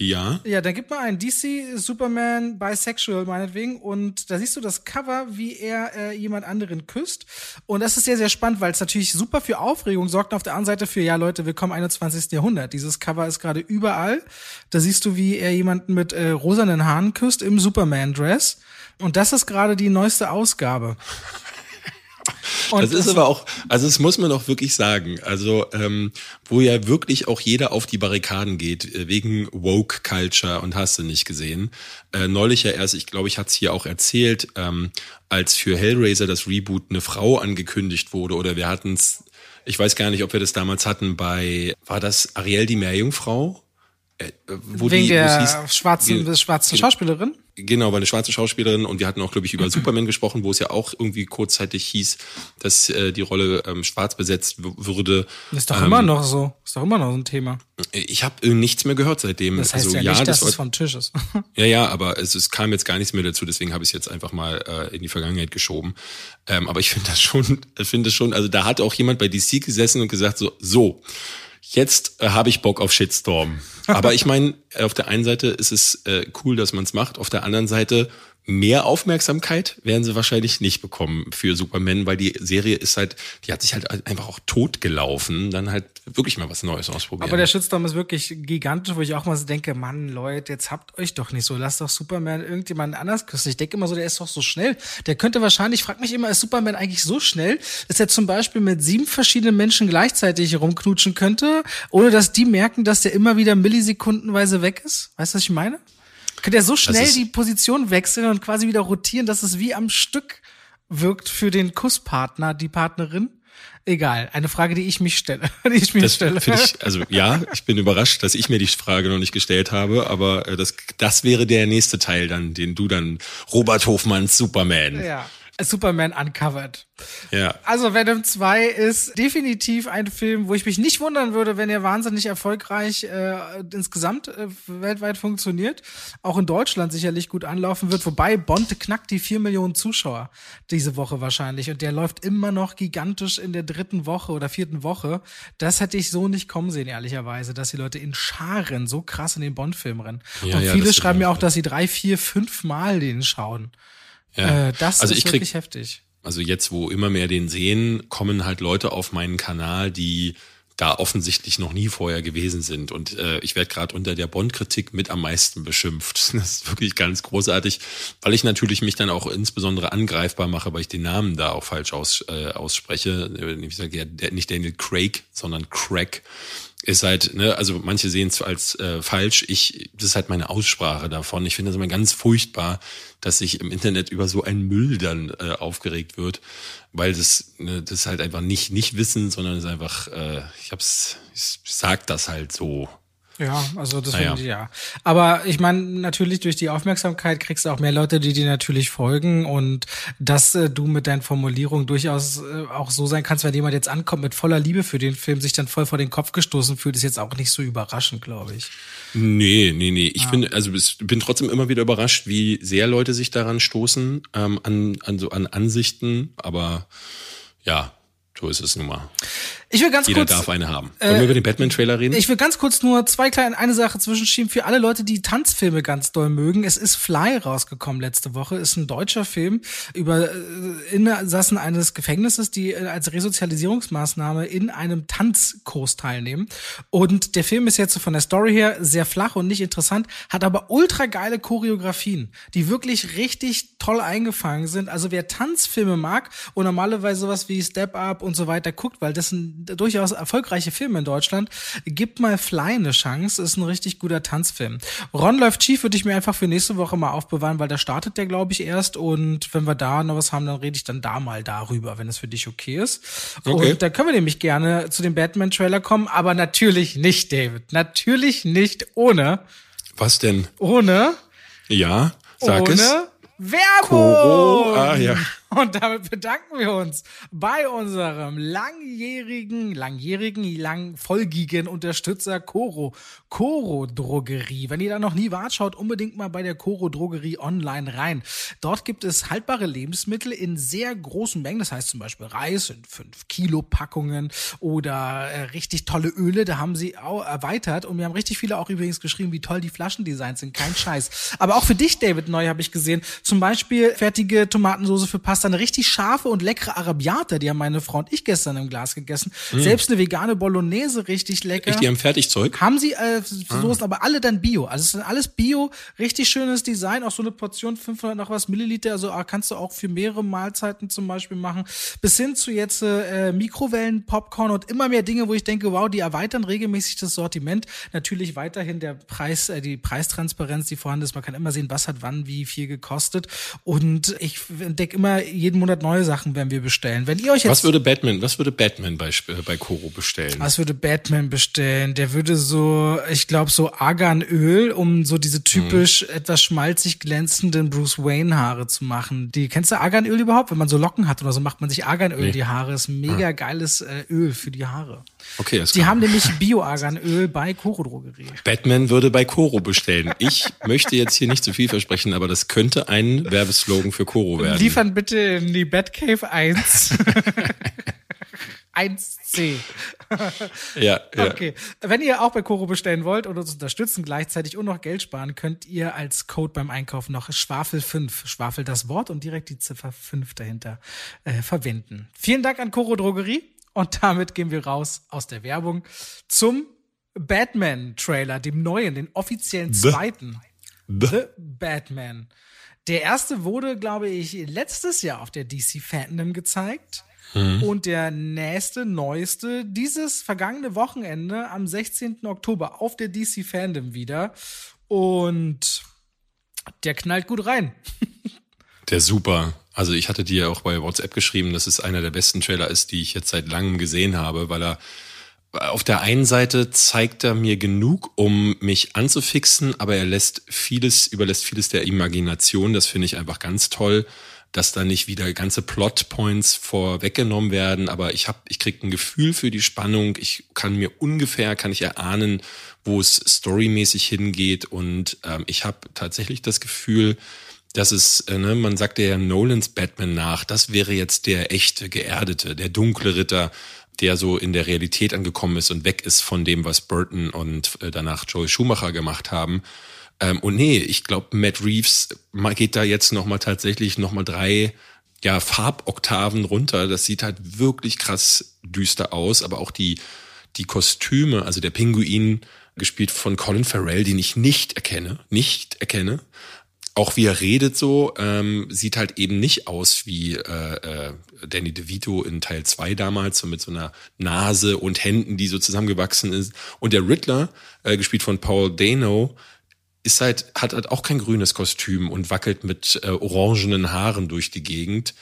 Ja. Ja, da gibt man einen DC Superman Bisexual meinetwegen und da siehst du das Cover, wie er äh, jemand anderen küsst und das ist sehr sehr spannend, weil es natürlich super für Aufregung sorgt und auf der anderen Seite für ja Leute, willkommen 21. Jahrhundert. Dieses Cover ist gerade überall. Da siehst du, wie er jemanden mit äh, rosanen Haaren küsst im Superman Dress und das ist gerade die neueste Ausgabe. Und das ist aber auch, also das muss man auch wirklich sagen. Also ähm, wo ja wirklich auch jeder auf die Barrikaden geht äh, wegen woke Culture und hast du nicht gesehen. Äh, neulich ja erst, ich glaube, ich hatte es hier auch erzählt, ähm, als für Hellraiser das Reboot eine Frau angekündigt wurde oder wir hatten es, ich weiß gar nicht, ob wir das damals hatten bei, war das Ariel die Meerjungfrau? Äh, wo Wegen die, der hieß, schwarzen, schwarzen Schauspielerin? Genau, war eine schwarze Schauspielerin und wir hatten auch, glaube ich, über Superman gesprochen, wo es ja auch irgendwie kurzzeitig hieß, dass äh, die Rolle ähm, schwarz besetzt würde. Ist doch ähm, immer noch so. Ist doch immer noch ein Thema. Ich habe äh, nichts mehr gehört seitdem. Das heißt also, ja, ja nicht, das dass es vom Tisch ist. ja, ja, aber es, es kam jetzt gar nichts mehr dazu, deswegen habe ich es jetzt einfach mal äh, in die Vergangenheit geschoben. Ähm, aber ich finde das schon, finde das schon, also da hat auch jemand bei DC gesessen und gesagt so, so, jetzt äh, habe ich Bock auf Shitstorm. Aber ich meine, auf der einen Seite ist es äh, cool, dass man es macht, auf der anderen Seite mehr Aufmerksamkeit werden sie wahrscheinlich nicht bekommen für Superman, weil die Serie ist halt, die hat sich halt einfach auch tot gelaufen, dann halt wirklich mal was Neues ausprobieren. Aber der Shitstorm ist wirklich gigantisch, wo ich auch mal so denke, Mann, Leute, jetzt habt euch doch nicht so, lasst doch Superman irgendjemanden anders küssen. Ich denke immer so, der ist doch so schnell. Der könnte wahrscheinlich, ich frag mich immer, ist Superman eigentlich so schnell, dass er zum Beispiel mit sieben verschiedenen Menschen gleichzeitig rumknutschen könnte, ohne dass die merken, dass der immer wieder millisekundenweise weg ist? Weißt du, was ich meine? Könnte er so schnell die Position wechseln und quasi wieder rotieren, dass es wie am Stück wirkt für den Kusspartner, die Partnerin? Egal, eine Frage, die ich mich stelle. Die ich mir das stelle. Ich, also ja, ich bin überrascht, dass ich mir die Frage noch nicht gestellt habe, aber äh, das, das wäre der nächste Teil dann, den du dann Robert Hofmanns Superman. Ja. Superman Uncovered. Ja. Also Venom 2 ist definitiv ein Film, wo ich mich nicht wundern würde, wenn er wahnsinnig erfolgreich äh, insgesamt äh, weltweit funktioniert. Auch in Deutschland sicherlich gut anlaufen wird. Wobei Bond knackt die vier Millionen Zuschauer diese Woche wahrscheinlich. Und der läuft immer noch gigantisch in der dritten Woche oder vierten Woche. Das hätte ich so nicht kommen sehen, ehrlicherweise, dass die Leute in Scharen so krass in den Bond-Film rennen. Ja, Und ja, viele schreiben mir auch, dass sie drei, vier, fünf Mal den schauen. Ja. Äh, das also ist ich wirklich krieg, heftig. Also jetzt, wo immer mehr den sehen, kommen halt Leute auf meinen Kanal, die da offensichtlich noch nie vorher gewesen sind. Und äh, ich werde gerade unter der Bond-Kritik mit am meisten beschimpft. Das ist wirklich ganz großartig, weil ich natürlich mich dann auch insbesondere angreifbar mache, weil ich den Namen da auch falsch aus, äh, ausspreche. Ich sage ja nicht Daniel Craig, sondern Craig ist halt, ne, also manche sehen es als äh, falsch. Ich, das ist halt meine Aussprache davon. Ich finde das immer ganz furchtbar, dass sich im Internet über so einen Müll dann äh, aufgeregt wird, weil das, ne, das ist halt einfach nicht nicht Wissen, sondern es ist einfach, äh, ich hab's, ich sag das halt so. Ja, also das Naja. finde ich ja. Aber ich meine, natürlich durch die Aufmerksamkeit kriegst du auch mehr Leute, die dir natürlich folgen und dass äh, du mit deinen Formulierungen durchaus äh, auch so sein kannst, wenn jemand jetzt ankommt mit voller Liebe für den Film, sich dann voll vor den Kopf gestoßen fühlt, ist jetzt auch nicht so überraschend, glaube ich. Nee, nee, nee. Ich finde, also ich bin trotzdem immer wieder überrascht, wie sehr Leute sich daran stoßen, ähm, an, an so an Ansichten, aber ja, so ist es nun mal. Ich will ganz Jeder kurz darf eine haben. Wollen wir über den Batman-Trailer reden? Ich will ganz kurz nur zwei kleine, eine Sache zwischenschieben für alle Leute, die Tanzfilme ganz doll mögen. Es ist Fly rausgekommen letzte Woche. Ist ein deutscher Film über äh, Insassen eines Gefängnisses, die äh, als Resozialisierungsmaßnahme in einem Tanzkurs teilnehmen. Und der Film ist jetzt von der Story her sehr flach und nicht interessant, hat aber ultra geile Choreografien, die wirklich richtig toll eingefangen sind. Also wer Tanzfilme mag und normalerweise sowas wie Step Up und so weiter guckt, weil das sind durchaus erfolgreiche Filme in Deutschland, gibt mal Fly eine Chance. Ist ein richtig guter Tanzfilm. Ron läuft schief, würde ich mir einfach für nächste Woche mal aufbewahren, weil da startet der, glaube ich, erst. Und wenn wir da noch was haben, dann rede ich dann da mal darüber, wenn es für dich okay ist. Okay. Und da können wir nämlich gerne zu dem Batman-Trailer kommen, aber natürlich nicht, David. Natürlich nicht ohne, Was denn? ohne, Ja, sag ohne es. Werbung. Koro, ah, ja. Und damit bedanken wir uns bei unserem langjährigen, langjährigen, langfolgigen Unterstützer Coro. Coro Drogerie. Wenn ihr da noch nie wart, schaut unbedingt mal bei der Coro Drogerie online rein. Dort gibt es haltbare Lebensmittel in sehr großen Mengen. Das heißt zum Beispiel Reis in 5 Kilo Packungen oder äh, richtig tolle Öle. Da haben sie auch erweitert. Und wir haben richtig viele auch übrigens geschrieben, wie toll die Flaschendesigns sind. Kein Scheiß. Aber auch für dich, David, neu habe ich gesehen. Zum Beispiel fertige Tomatensoße für Pasta, eine richtig scharfe und leckere Arabiata. Die haben meine Frau und ich gestern im Glas gegessen. Selbst eine vegane Bolognese, richtig lecker. Echt, die haben Fertigzeug? Haben sie äh, Soßen, aber alle dann Bio. Also es sind alles Bio, richtig schönes Design, auch so eine Portion 500 noch was Milliliter, also ah, kannst du auch für mehrere Mahlzeiten zum Beispiel machen. Bis hin zu jetzt äh, Mikrowellen, Popcorn und immer mehr Dinge, wo ich denke, wow, die erweitern regelmäßig das Sortiment. Natürlich weiterhin der Preis, äh, die Preistransparenz, die vorhanden ist. Man kann immer sehen, was hat wann wie viel gekostet. Und ich entdecke immer jeden Monat neue Sachen, wenn wir bestellen. Wenn ihr euch jetzt Was würde Batman, was würde Batman bei, äh, bei Koro bestellen? was würde Batman bestellen? Der würde so, ich glaube, so Arganöl, um so diese typisch etwas schmalzig glänzenden Bruce Wayne Haare zu machen. Die kennst du Arganöl überhaupt? Wenn man so Locken hat oder so, macht man sich Arganöl in die Haare. Ist mega geiles äh, Öl für die Haare. Okay, das Die haben nämlich Bio-Arganöl bei Koro Drogerie. Batman würde bei Koro bestellen. Ich möchte jetzt hier nicht zu viel versprechen, aber das könnte ein Werbeslogan für Koro werden. Liefern bitte in die Batcave 1. 1C. ja, ja. Okay. Wenn ihr auch bei Koro bestellen wollt und uns unterstützen gleichzeitig und noch Geld sparen, könnt ihr als Code beim Einkauf noch Schwafel 5, Schwafel das Wort und direkt die Ziffer 5 dahinter äh, verwenden. Vielen Dank an Koro Drogerie und damit gehen wir raus aus der Werbung zum Batman-Trailer, dem neuen, den offiziellen The- zweiten. The- The Batman. Der erste wurde, glaube ich, letztes Jahr auf der DC Fandom gezeigt. Und der nächste, neueste, dieses vergangene Wochenende am 16. Oktober auf der DC Fandom wieder. Und der knallt gut rein. Der super. Also ich hatte dir auch bei WhatsApp geschrieben, dass es einer der besten Trailer ist, die ich jetzt seit langem gesehen habe, weil er auf der einen Seite zeigt er mir genug, um mich anzufixen, aber er lässt vieles, überlässt vieles der Imagination. Das finde ich einfach ganz toll, dass da nicht wieder ganze Plotpoints vorweggenommen werden. Aber ich habe, ich krieg ein Gefühl für die Spannung. Ich kann mir ungefähr, kann ich erahnen, wo es storymäßig hingeht. Und ähm, ich habe tatsächlich das Gefühl, dass es, äh, ne, man sagt ja Nolans Batman nach, das wäre jetzt der echte, geerdete, der dunkle Ritter, der so in der Realität angekommen ist und weg ist von dem, was Burton und äh, danach Joel Schumacher gemacht haben. Ähm, und nee, ich glaube, Matt Reeves geht da jetzt nochmal tatsächlich nochmal drei ja, Farboktaven runter. Das sieht halt wirklich krass düster aus, aber auch die, die Kostüme, also der Pinguin, gespielt von Colin Farrell, den ich nicht erkenne, nicht erkenne. Auch wie er redet so, ähm, sieht halt eben nicht aus wie äh, äh, Danny DeVito in Teil 2 damals, so mit so einer Nase und Händen, die so zusammengewachsen ist. Und der Riddler, äh, gespielt von Paul Dano, ist halt, hat halt auch kein grünes Kostüm und wackelt mit äh, orangenen Haaren durch die Gegend,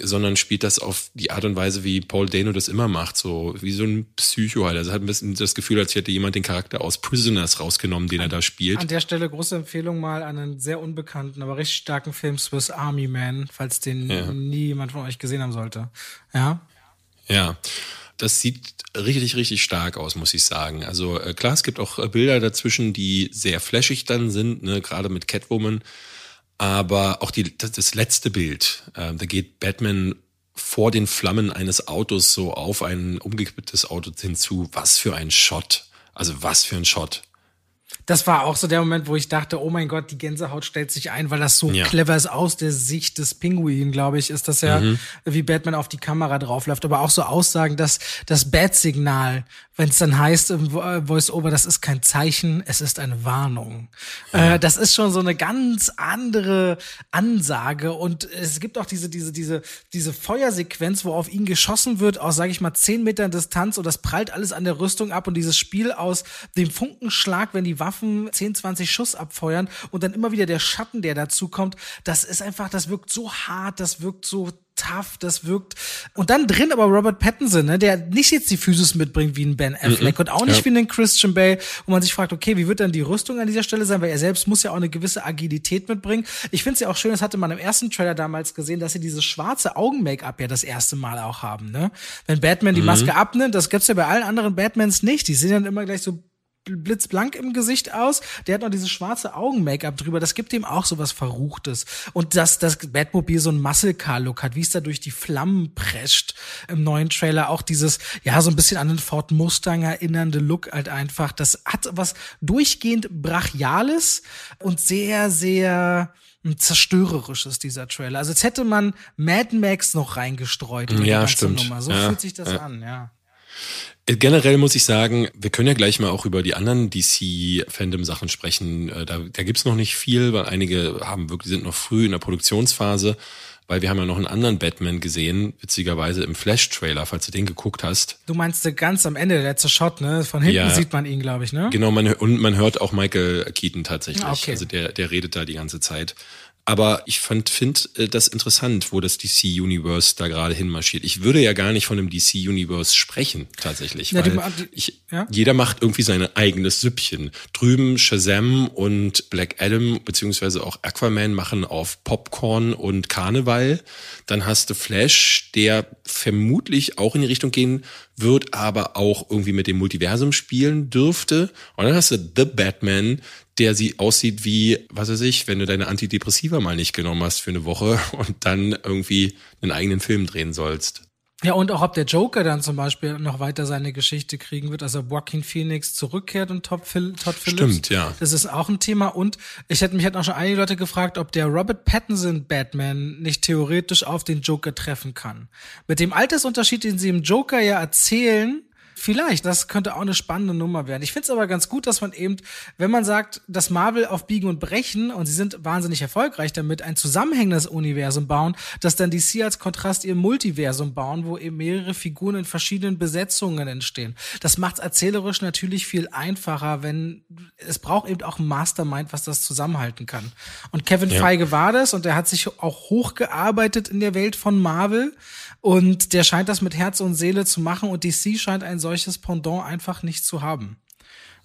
sondern spielt das auf die Art und Weise, wie Paul Dano das immer macht, so wie so ein Psycho halt. Also hat ein bisschen das Gefühl, als hätte jemand den Charakter aus Prisoners rausgenommen, den er da spielt. An der Stelle große Empfehlung mal an einen sehr unbekannten, aber richtig starken Film Swiss Army Man, falls den ja. nie jemand von euch gesehen haben sollte. Ja. Ja das sieht richtig, richtig stark aus, muss ich sagen. Also äh, klar, es gibt auch äh, Bilder dazwischen, die sehr flashig dann sind, ne, gerade mit Catwoman. Aber auch die, das, letzte Bild, äh, da geht Batman vor den Flammen eines Autos so auf ein umgekipptes Auto hinzu. Was für ein Shot. Also was für ein Shot das war auch so der Moment, wo ich dachte, oh mein Gott, die Gänsehaut stellt sich ein, weil das so ja. clever ist aus der Sicht des Pinguin, glaube ich, ist das ja, mhm. wie Batman auf die Kamera draufläuft. Aber auch so Aussagen, dass das Bat-Signal, wenn es dann heißt im Voice-Over, das ist kein Zeichen, es ist eine Warnung. Ja. Äh, das ist schon so eine ganz andere Ansage. Und es gibt auch diese, diese, diese, diese Feuersequenz, wo auf ihn geschossen wird, aus, sage ich mal, zehn Metern Distanz und das prallt alles an der Rüstung ab und dieses Spiel aus dem Funkenschlag, wenn die Waffen 10, 20 Schuss abfeuern und dann immer wieder der Schatten, der dazu kommt, das ist einfach, das wirkt so hart, das wirkt so tough, das wirkt. Und dann drin aber Robert Pattinson, ne, der nicht jetzt die Physis mitbringt wie ein Ben Affleck mm -mm. und auch nicht ja. wie ein Christian Bale, wo man sich fragt, okay, wie wird dann die Rüstung an dieser Stelle sein, weil er selbst muss ja auch eine gewisse Agilität mitbringen. Ich finde es ja auch schön, das hatte man im ersten Trailer damals gesehen, dass sie dieses schwarze Augen-Make-up ja das erste Mal auch haben, ne? Wenn Batman die mhm. Maske abnimmt, das gibt's ja bei allen anderen Batmans nicht. Die sehen dann immer gleich so blitzblank im Gesicht aus. Der hat noch dieses schwarze Augen-Make-up drüber. Das gibt ihm auch so was Verruchtes. Und dass das Batmobil so ein Muscle-Car-Look hat, wie es da durch die Flammen prescht im neuen Trailer. Auch dieses, ja, so ein bisschen an den Ford Mustang erinnernde Look halt einfach. Das hat was durchgehend Brachiales und sehr, sehr zerstörerisches, dieser Trailer. Also jetzt hätte man Mad Max noch reingestreut in die ja, ganze stimmt. Nummer. So ja, fühlt sich das ja. an, ja. Äh, generell muss ich sagen, wir können ja gleich mal auch über die anderen DC-Fandom-Sachen sprechen. Äh, da, da gibt's noch nicht viel, weil einige haben wirklich sind noch früh in der Produktionsphase, weil wir haben ja noch einen anderen Batman gesehen, witzigerweise im Flash-Trailer, falls du den geguckt hast. Du meinst ganz am Ende, der letzte Shot, ne? Von hinten ja, sieht man ihn, glaube ich, ne? Genau, man, und man hört auch Michael Keaton tatsächlich. Okay. Also der, der redet da die ganze Zeit. Aber ich fand, finde äh, das interessant, wo das DC Universe da gerade hinmarschiert. Ich würde ja gar nicht von einem DC Universe sprechen, tatsächlich. Ja, weil die, ich, ja? jeder macht irgendwie sein eigenes Süppchen. Drüben Shazam und Black Adam, beziehungsweise auch Aquaman machen auf Popcorn und Karneval. Dann hast du Flash, der vermutlich auch in die Richtung gehen wird, aber auch irgendwie mit dem Multiversum spielen dürfte. Und dann hast du The Batman, der sie aussieht wie, was weiß ich, wenn du deine Antidepressiva mal nicht genommen hast für eine Woche und dann irgendwie einen eigenen Film drehen sollst. Ja, und auch ob der Joker dann zum Beispiel noch weiter seine Geschichte kriegen wird, also Joaquin Phoenix zurückkehrt und Todd, Phil, Todd Phillips. Stimmt, ja. Das ist auch ein Thema. Und ich hätte mich hätten auch schon einige Leute gefragt, ob der Robert Pattinson Batman nicht theoretisch auf den Joker treffen kann. Mit dem Altersunterschied, den sie im Joker ja erzählen, Vielleicht, das könnte auch eine spannende Nummer werden. Ich finde es aber ganz gut, dass man eben, wenn man sagt, dass Marvel auf Biegen und Brechen, und sie sind wahnsinnig erfolgreich damit, ein zusammenhängendes Universum bauen, dass dann DC als Kontrast ihr Multiversum bauen, wo eben mehrere Figuren in verschiedenen Besetzungen entstehen. Das macht es erzählerisch natürlich viel einfacher, wenn es braucht eben auch ein Mastermind, was das zusammenhalten kann. Und Kevin ja. Feige war das und er hat sich auch hochgearbeitet in der Welt von Marvel und der scheint das mit Herz und Seele zu machen und DC scheint ein solches Pendant einfach nicht zu haben.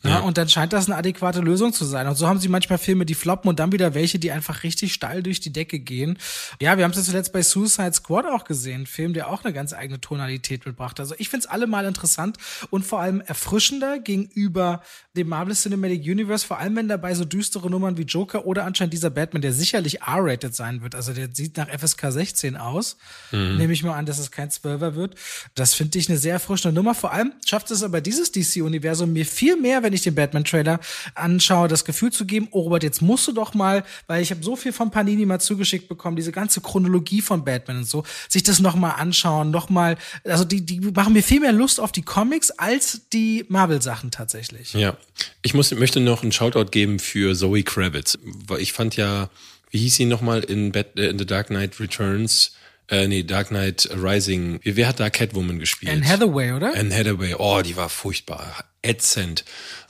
Ja, und dann scheint das eine adäquate Lösung zu sein. Und so haben sie manchmal Filme, die floppen und dann wieder welche, die einfach richtig steil durch die Decke gehen. Ja, wir haben es zuletzt bei Suicide Squad auch gesehen. Ein Film, der auch eine ganz eigene Tonalität mitbracht. Also ich finde es allemal interessant und vor allem erfrischender gegenüber dem Marvel Cinematic Universe, vor allem wenn dabei so düstere Nummern wie Joker oder anscheinend dieser Batman, der sicherlich R-rated sein wird. Also der sieht nach FSK 16 aus. Mhm. Nehme ich mal an, dass es kein Zwölfer wird. Das finde ich eine sehr erfrischende Nummer. Vor allem schafft es aber dieses DC-Universum mir viel mehr, wenn ich ich den Batman-Trailer anschaue, das Gefühl zu geben, oh Robert, jetzt musst du doch mal, weil ich habe so viel von Panini mal zugeschickt bekommen, diese ganze Chronologie von Batman und so, sich das noch mal anschauen, noch mal, also die, die machen mir viel mehr Lust auf die Comics als die Marvel-Sachen tatsächlich. Ja, ich muss, möchte noch einen Shoutout geben für Zoe Kravitz, weil ich fand ja, wie hieß sie nochmal in, Bat, äh, in The Dark Knight Returns? Äh, nee, Dark Knight Rising. Wer hat da Catwoman gespielt? Anne Hathaway, oder? Anne Hathaway. Oh, die war furchtbar. Ätzend.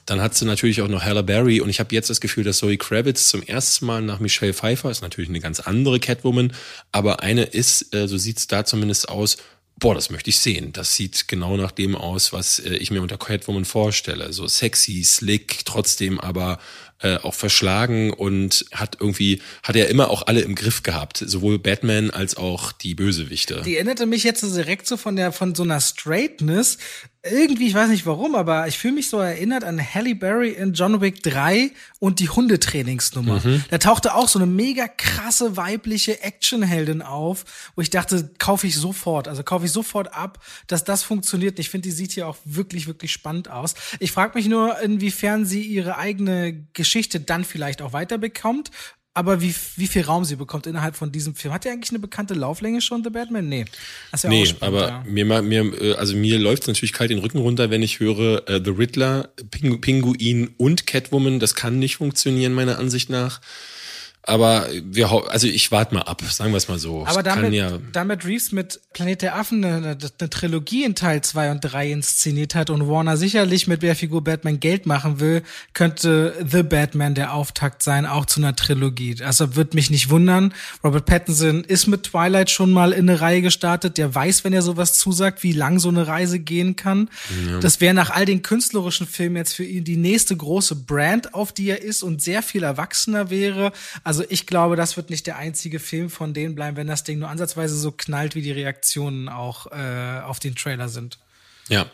Dann hat sie natürlich auch noch Halle Berry und ich habe jetzt das Gefühl, dass Zoe Kravitz zum ersten Mal nach Michelle Pfeiffer ist natürlich eine ganz andere Catwoman, aber eine ist, äh, so sieht's da zumindest aus, boah, das möchte ich sehen. Das sieht genau nach dem aus, was äh, ich mir unter Catwoman vorstelle. So sexy, slick, trotzdem aber äh, auch verschlagen und hat irgendwie, hat er immer auch alle im Griff gehabt. Sowohl Batman als auch die Bösewichte. Die erinnerte mich jetzt direkt so von der, von so einer Straightness irgendwie, ich weiß nicht warum, aber ich fühle mich so erinnert an Halle Berry in John Wick 3 und die Hundetrainingsnummer. Mhm. Da tauchte auch so eine mega krasse weibliche Actionheldin auf, wo ich dachte, kaufe ich sofort, also kaufe ich sofort ab, dass das funktioniert. Ich finde, die sieht hier auch wirklich, wirklich spannend aus. Ich frage mich nur, inwiefern sie ihre eigene Geschichte dann vielleicht auch weiterbekommt aber wie, wie viel Raum sie bekommt innerhalb von diesem Film. Hat der eigentlich eine bekannte Lauflänge schon, The Batman? Nee. Das ja nee, spannend, aber ja. mir, mir, äh, also mir läuft natürlich kalt den Rücken runter, wenn ich höre, äh, The Riddler, Pingu Pinguin und Catwoman, das kann nicht funktionieren, meiner Ansicht nach. Aber wir, also ich warte mal ab, sagen wir es mal so. Aber damit, ja damit Reeves mit Planet der Affen eine, eine, Trilogie in Teil 2 und 3 inszeniert hat und Warner sicherlich mit der Figur Batman Geld machen will, könnte The Batman der Auftakt sein, auch zu einer Trilogie. Also wird mich nicht wundern. Robert Pattinson ist mit Twilight schon mal in eine Reihe gestartet. Der weiß, wenn er sowas zusagt, wie lang so eine Reise gehen kann. Ja. Das wäre nach all den künstlerischen Filmen jetzt für ihn die nächste große Brand, auf die er ist und sehr viel erwachsener wäre. Also also ich glaube, das wird nicht der einzige Film von denen bleiben, wenn das Ding nur ansatzweise so knallt, wie die Reaktionen auch äh, auf den Trailer sind. Ja.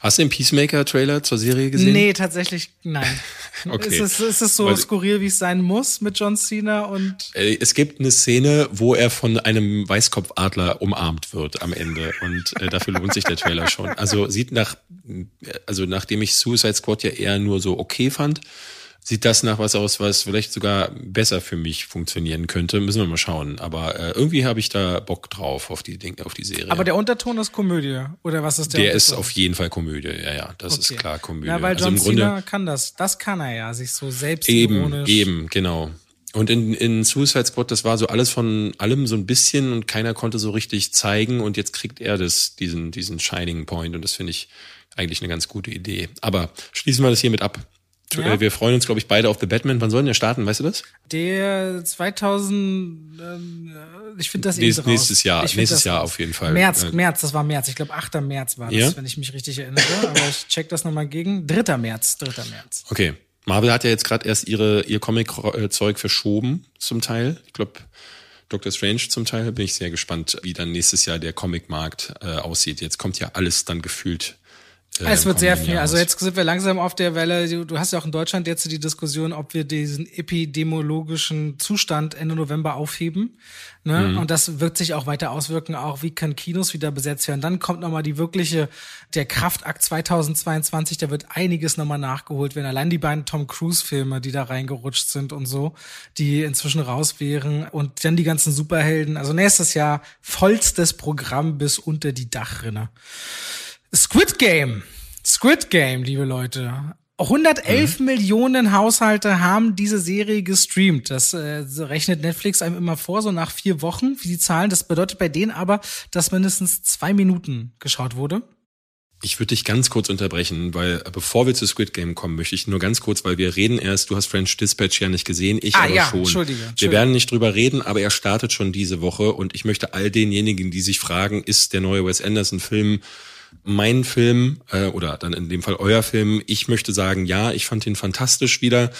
Hast du den Peacemaker-Trailer zur Serie gesehen? Nee, tatsächlich nein. okay. Ist es, ist es so Weil, skurril, wie es sein muss mit John Cena und. Äh, es gibt eine Szene, wo er von einem Weißkopfadler umarmt wird am Ende. Und äh, dafür lohnt sich der Trailer schon. Also sieht nach, also nachdem ich Suicide Squad ja eher nur so okay fand, sieht das nach was aus, was vielleicht sogar besser für mich funktionieren könnte. Müssen wir mal schauen. Aber äh, irgendwie habe ich da Bock drauf auf die Dinge, auf die Serie. Aber der Unterton ist Komödie oder was ist der? Der Unterton? ist auf jeden Fall Komödie. Ja, ja, das okay. ist klar Komödie. Ja, weil also John also Cena kann das. Das kann er ja, sich so selbst eben, eben, genau. Und in, in Suicide Squad, das war so alles von allem so ein bisschen und keiner konnte so richtig zeigen und jetzt kriegt er das, diesen, diesen Shining Point und das finde ich eigentlich eine ganz gute Idee. Aber schließen wir das hiermit ab. Ja. Äh, wir freuen uns, glaube ich, beide auf The Batman. Wann soll der starten, weißt du das? Der 2000, ähm, ich finde das Nächst, Nächstes Jahr, nächstes Jahr raus. auf jeden Fall. März, äh, März, das war März. Ich glaube, 8. März war das, ja? wenn ich mich richtig erinnere. Aber ich check das nochmal gegen. 3. März, 3. März. Okay. Marvel hat ja jetzt gerade erst ihre, ihr Comic-Zeug verschoben, zum Teil. Ich glaube, Doctor Strange zum Teil. Bin ich sehr gespannt, wie dann nächstes Jahr der Comic-Markt äh, aussieht. Jetzt kommt ja alles dann gefühlt äh, es wird sehr viel. Also jetzt sind wir langsam auf der Welle. Du hast ja auch in Deutschland jetzt die Diskussion, ob wir diesen epidemiologischen Zustand Ende November aufheben. Ne? Mhm. Und das wird sich auch weiter auswirken, auch wie können Kinos wieder besetzt werden. Dann kommt nochmal die wirkliche, der Kraftakt 2022, da wird einiges nochmal nachgeholt werden. Allein die beiden Tom Cruise-Filme, die da reingerutscht sind und so, die inzwischen raus wären. Und dann die ganzen Superhelden. Also nächstes Jahr vollstes Programm bis unter die Dachrinne. Squid Game. Squid Game, liebe Leute. 111 mhm. Millionen Haushalte haben diese Serie gestreamt. Das äh, rechnet Netflix einem immer vor, so nach vier Wochen, wie die Zahlen. Das bedeutet bei denen aber, dass mindestens zwei Minuten geschaut wurde. Ich würde dich ganz kurz unterbrechen, weil äh, bevor wir zu Squid Game kommen, möchte ich nur ganz kurz, weil wir reden erst, du hast French Dispatch ja nicht gesehen, ich ah, aber ja, schon. Entschuldige, Entschuldige. Wir werden nicht drüber reden, aber er startet schon diese Woche und ich möchte all denjenigen, die sich fragen, ist der neue Wes Anderson Film mein Film äh, oder dann in dem Fall euer Film, ich möchte sagen, ja, ich fand ihn fantastisch wieder.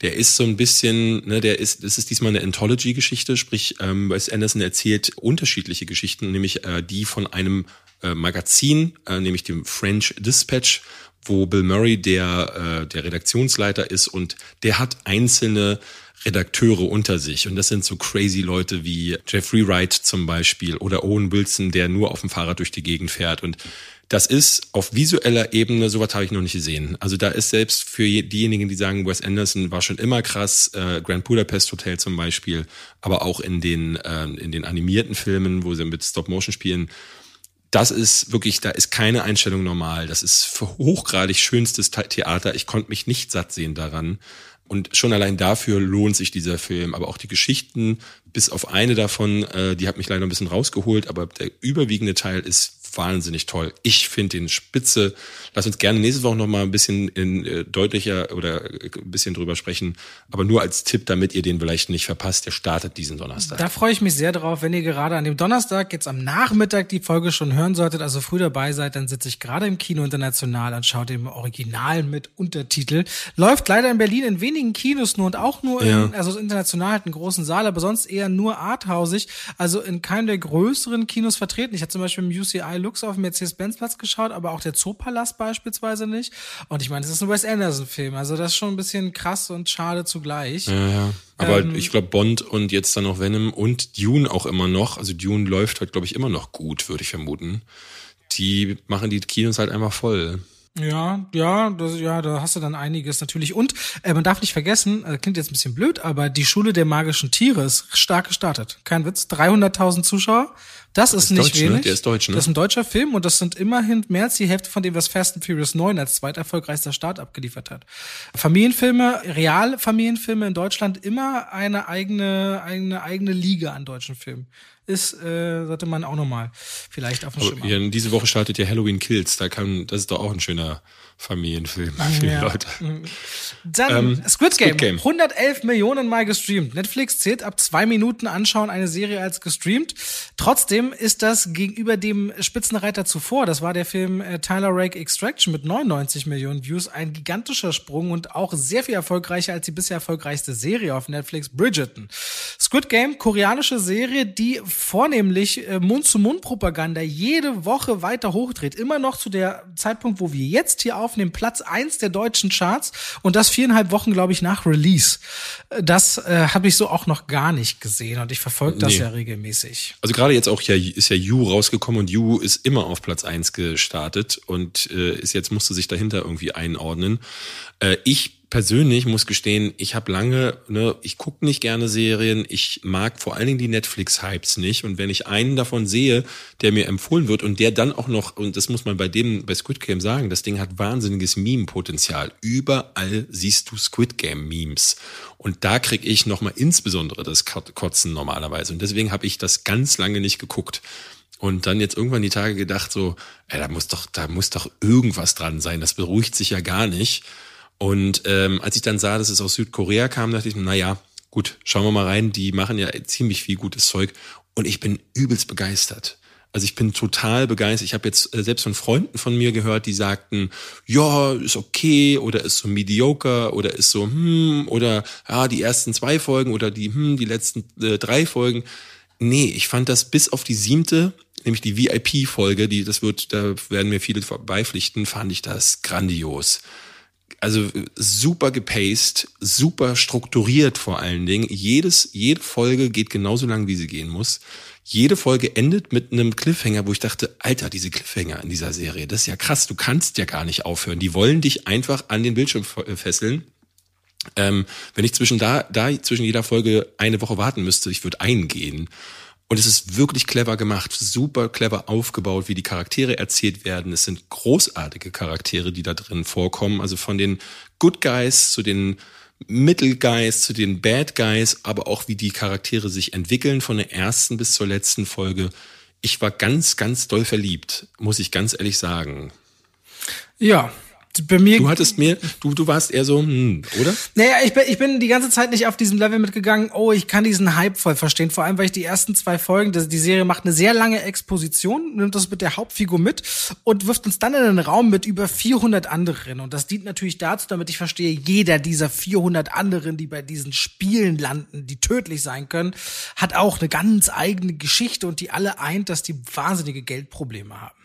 Der ist so ein bisschen, ne, der ist, das ist diesmal eine Anthology-Geschichte, sprich, ähm, Wes Anderson erzählt unterschiedliche Geschichten, nämlich äh, die von einem äh, Magazin, äh, nämlich dem French Dispatch, wo Bill Murray der, äh, der Redaktionsleiter ist und der hat einzelne Redakteure unter sich. Und das sind so crazy Leute wie Jeffrey Wright zum Beispiel oder Owen Wilson, der nur auf dem Fahrrad durch die Gegend fährt. Und das ist auf visueller Ebene, sowas habe ich noch nicht gesehen. Also da ist selbst für diejenigen, die sagen, Wes Anderson war schon immer krass, äh, Grand Budapest Hotel zum Beispiel, aber auch in den, äh, in den animierten Filmen, wo sie mit Stop-Motion spielen, das ist wirklich, da ist keine Einstellung normal. Das ist hochgradig schönstes Theater. Ich konnte mich nicht satt sehen daran. Und schon allein dafür lohnt sich dieser Film. Aber auch die Geschichten, bis auf eine davon, äh, die hat mich leider ein bisschen rausgeholt, aber der überwiegende Teil ist wahnsinnig toll. Ich finde den spitze. Lass uns gerne nächste Woche noch mal ein bisschen in, äh, deutlicher oder äh, ein bisschen drüber sprechen. Aber nur als Tipp, damit ihr den vielleicht nicht verpasst. Der startet diesen Donnerstag. Da freue ich mich sehr drauf. Wenn ihr gerade an dem Donnerstag jetzt am Nachmittag die Folge schon hören solltet, also früh dabei seid, dann sitze ich gerade im Kino international und schaut im Original mit Untertitel. Läuft leider in Berlin in wenigen Kinos nur und auch nur ja. in, also international hat einen großen Saal, aber sonst eher nur arthausig. Also in keinem der größeren Kinos vertreten. Ich hatte zum Beispiel im UCI Lux auf dem Mercedes-Benz-Platz geschaut, aber auch der Zoopalast beispielsweise nicht. Und ich meine, es ist ein Wes Anderson-Film, also das ist schon ein bisschen krass und schade zugleich. Ja, ja. Aber ähm, ich glaube, Bond und jetzt dann noch Venom und Dune auch immer noch. Also Dune läuft halt, glaube ich, immer noch gut, würde ich vermuten. Die machen die Kinos halt einfach voll. Ja, ja, das, ja, da hast du dann einiges natürlich. Und äh, man darf nicht vergessen, äh, klingt jetzt ein bisschen blöd, aber die Schule der magischen Tiere ist stark gestartet. Kein Witz, 300.000 Zuschauer. Das ist, ist nicht Deutsch, ne? wenig. Ne? Der ist deutsch, ne? Das ist ein deutscher Film und das sind immerhin mehr als die Hälfte von dem, was Fast and Furious 9 als zweiterfolgreichster Start abgeliefert hat. Familienfilme, Realfamilienfilme in Deutschland immer eine eigene, eine eigene Liga an deutschen Filmen ist, äh, sollte man auch nochmal vielleicht auf dem Schirm haben. Diese Woche startet ja Halloween Kills, da kann, das ist doch auch ein schöner Familienfilm für ja. Leute. Dann ähm, Squid, Game. Squid Game. 111 Millionen Mal gestreamt. Netflix zählt ab zwei Minuten anschauen eine Serie als gestreamt. Trotzdem ist das gegenüber dem Spitzenreiter zuvor, das war der Film äh, Tyler Rake Extraction mit 99 Millionen Views, ein gigantischer Sprung und auch sehr viel erfolgreicher als die bisher erfolgreichste Serie auf Netflix, Bridgerton. Squid Game, koreanische Serie, die vornehmlich äh, Mund-zu-Mund-Propaganda jede Woche weiter hochdreht. Immer noch zu der Zeitpunkt, wo wir jetzt hier aufnehmen, Platz eins der deutschen Charts und das viereinhalb Wochen, glaube ich, nach Release. Äh, das äh, habe ich so auch noch gar nicht gesehen und ich verfolge das nee. ja regelmäßig. Also gerade jetzt auch ja ist ja You rausgekommen und You ist immer auf Platz eins gestartet und äh, ist jetzt musste sich dahinter irgendwie einordnen. Äh, ich persönlich muss gestehen, ich habe lange, ne, ich gucke nicht gerne Serien, ich mag vor allen Dingen die Netflix-Hypes nicht. Und wenn ich einen davon sehe, der mir empfohlen wird und der dann auch noch, und das muss man bei dem, bei Squid Game sagen, das Ding hat wahnsinniges Meme-Potenzial. Überall siehst du Squid Game-Memes. Und da krieg ich nochmal insbesondere das Kotzen normalerweise. Und deswegen habe ich das ganz lange nicht geguckt. Und dann jetzt irgendwann die Tage gedacht, so, ey, da muss doch, da muss doch irgendwas dran sein. Das beruhigt sich ja gar nicht. Und ähm, als ich dann sah, dass es aus Südkorea kam, dachte ich, na ja, gut, schauen wir mal rein. Die machen ja ziemlich viel gutes Zeug und ich bin übelst begeistert. Also ich bin total begeistert. Ich habe jetzt äh, selbst von Freunden von mir gehört, die sagten, ja, ist okay oder ist so mediocre oder ist so hm oder ja, die ersten zwei Folgen oder die hm, die letzten äh, drei Folgen. Nee, ich fand das bis auf die siebte, nämlich die VIP-Folge, die das wird, da werden mir viele beipflichten, fand ich das grandios also super gepaced, super strukturiert vor allen Dingen. Jedes, jede Folge geht genauso lang, wie sie gehen muss. Jede Folge endet mit einem Cliffhanger, wo ich dachte, Alter, diese Cliffhanger in dieser Serie, das ist ja krass, du kannst ja gar nicht aufhören. Die wollen dich einfach an den Bildschirm fesseln. Ähm, wenn ich zwischen da, da zwischen jeder Folge eine Woche warten müsste, ich würde eingehen. Und es ist wirklich clever gemacht, super clever aufgebaut, wie die Charaktere erzählt werden. Es sind großartige Charaktere, die da drin vorkommen. Also von den Good Guys zu den Middle Guys, zu den Bad Guys, aber auch wie die Charaktere sich entwickeln von der ersten bis zur letzten Folge. Ich war ganz, ganz doll verliebt, muss ich ganz ehrlich sagen. Ja, bei mir. Du hattest mir, du, du warst eher so, hm, oder? Naja, ich bin, ich bin die ganze Zeit nicht auf diesem Level mitgegangen, oh, ich kann diesen Hype voll verstehen. Vor allem, weil ich die ersten zwei Folgen, die Serie macht eine sehr lange Exposition, nimmt das mit der Hauptfigur mit und wirft uns dann in einen Raum mit über 400 anderen. Und das dient natürlich dazu, damit ich verstehe, jeder dieser 400 anderen, die bei diesen Spielen landen, die tödlich sein können, hat auch eine ganz eigene Geschichte und die alle eint, dass die wahnsinnige Geldprobleme haben.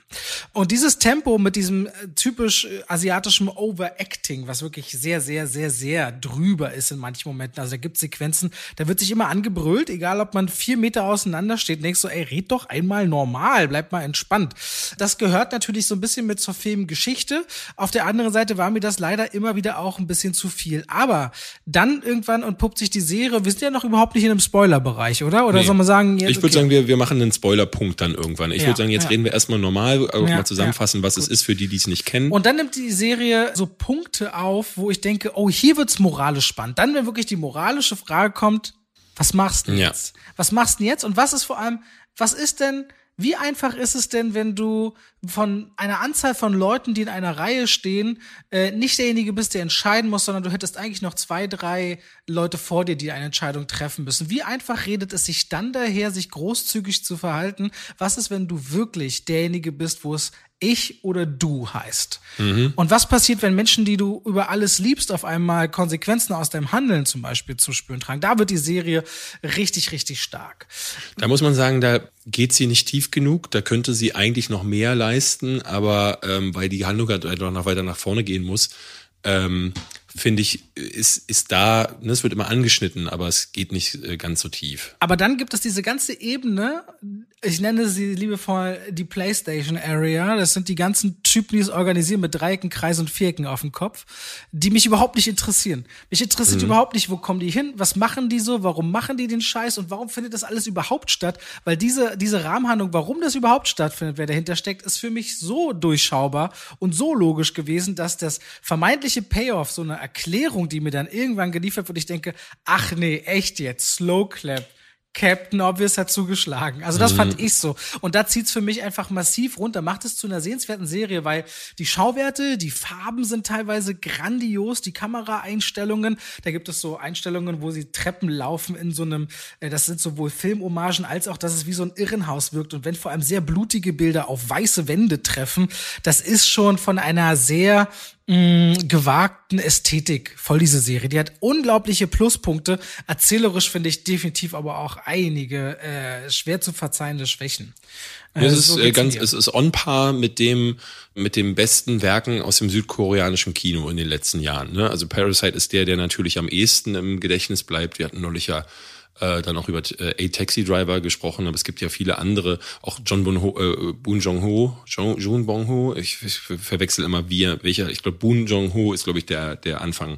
Und dieses Tempo mit diesem äh, typisch äh, asiatischen Overacting, was wirklich sehr, sehr, sehr, sehr drüber ist in manchen Momenten. Also da gibt Sequenzen, da wird sich immer angebrüllt, egal ob man vier Meter auseinander steht, denkst so, ey, red doch einmal normal, bleib mal entspannt. Das gehört natürlich so ein bisschen mit zur Filmgeschichte. Auf der anderen Seite war mir das leider immer wieder auch ein bisschen zu viel. Aber dann irgendwann entpuppt sich die Serie, wir sind ja noch überhaupt nicht in einem Spoiler-Bereich, oder? Oder nee. soll man sagen, jetzt, Ich würde okay. sagen, wir, wir machen einen Spoiler-Punkt dann irgendwann. Ich ja, würde sagen, jetzt ja. reden wir erstmal normal, auch ja, mal zusammenfassen, was Gut. es ist für die, die es nicht kennen. Und dann nimmt die Serie so Punkte auf, wo ich denke, oh, hier wird's moralisch spannend. Dann, wenn wirklich die moralische Frage kommt, was machst du jetzt? Was machst du jetzt? Und was ist vor allem, was ist denn, wie einfach ist es denn, wenn du von einer Anzahl von Leuten, die in einer Reihe stehen, äh, nicht derjenige bist, der entscheiden muss, sondern du hättest eigentlich noch zwei, drei Leute vor dir, die eine Entscheidung treffen müssen. Wie einfach redet es sich dann daher, sich großzügig zu verhalten? Was ist, wenn du wirklich derjenige bist, wo es ich oder du heißt. Mhm. Und was passiert, wenn Menschen, die du über alles liebst, auf einmal Konsequenzen aus deinem Handeln zum Beispiel zu spüren tragen? Da wird die Serie richtig, richtig stark. Da muss man sagen, da geht sie nicht tief genug. Da könnte sie eigentlich noch mehr leisten, aber ähm, weil die Handlung halt noch weiter nach vorne gehen muss, ähm, finde ich, ist, ist da, ne, es wird immer angeschnitten, aber es geht nicht äh, ganz so tief. Aber dann gibt es diese ganze Ebene, ich nenne sie liebevoll die PlayStation Area. Das sind die ganzen Typen, die es organisieren mit Dreiecken, Kreisen und Vierecken auf dem Kopf, die mich überhaupt nicht interessieren. Mich interessiert mhm. überhaupt nicht, wo kommen die hin, was machen die so, warum machen die den Scheiß und warum findet das alles überhaupt statt? Weil diese, diese Rahmenhandlung, warum das überhaupt stattfindet, wer dahinter steckt, ist für mich so durchschaubar und so logisch gewesen, dass das vermeintliche Payoff, so eine Erklärung, die mir dann irgendwann geliefert wird, ich denke, ach nee, echt jetzt, Slow Clap Captain Obvious hat zugeschlagen. Also das mhm. fand ich so. Und da zieht's für mich einfach massiv runter, macht es zu einer sehenswerten Serie, weil die Schauwerte, die Farben sind teilweise grandios, die Kameraeinstellungen, da gibt es so Einstellungen, wo sie Treppen laufen in so einem, äh, das sind sowohl Filmhommagen als auch, dass es wie so ein Irrenhaus wirkt. Und wenn vor allem sehr blutige Bilder auf weiße Wände treffen, das ist schon von einer sehr mh, gewagten Ästhetik voll diese Serie. Die hat unglaubliche Pluspunkte. Erzählerisch finde ich definitiv aber auch einige äh, schwer zu verzeihende Schwächen. Äh, es ist so äh, ganz, es ist on par mit dem mit den besten Werken aus dem südkoreanischen Kino in den letzten Jahren. Ne? Also Parasite ist der, der natürlich am ehesten im Gedächtnis bleibt. Wir hatten neulich ja äh, dann auch über äh, A Taxi Driver gesprochen, aber es gibt ja viele andere, auch John Bon Ho, äh, Boon Jong Ho, John, Jun Bong Ho, ich, ich verwechsel immer wie, welcher, ich glaube Boon Jong Ho ist glaube ich der der Anfang.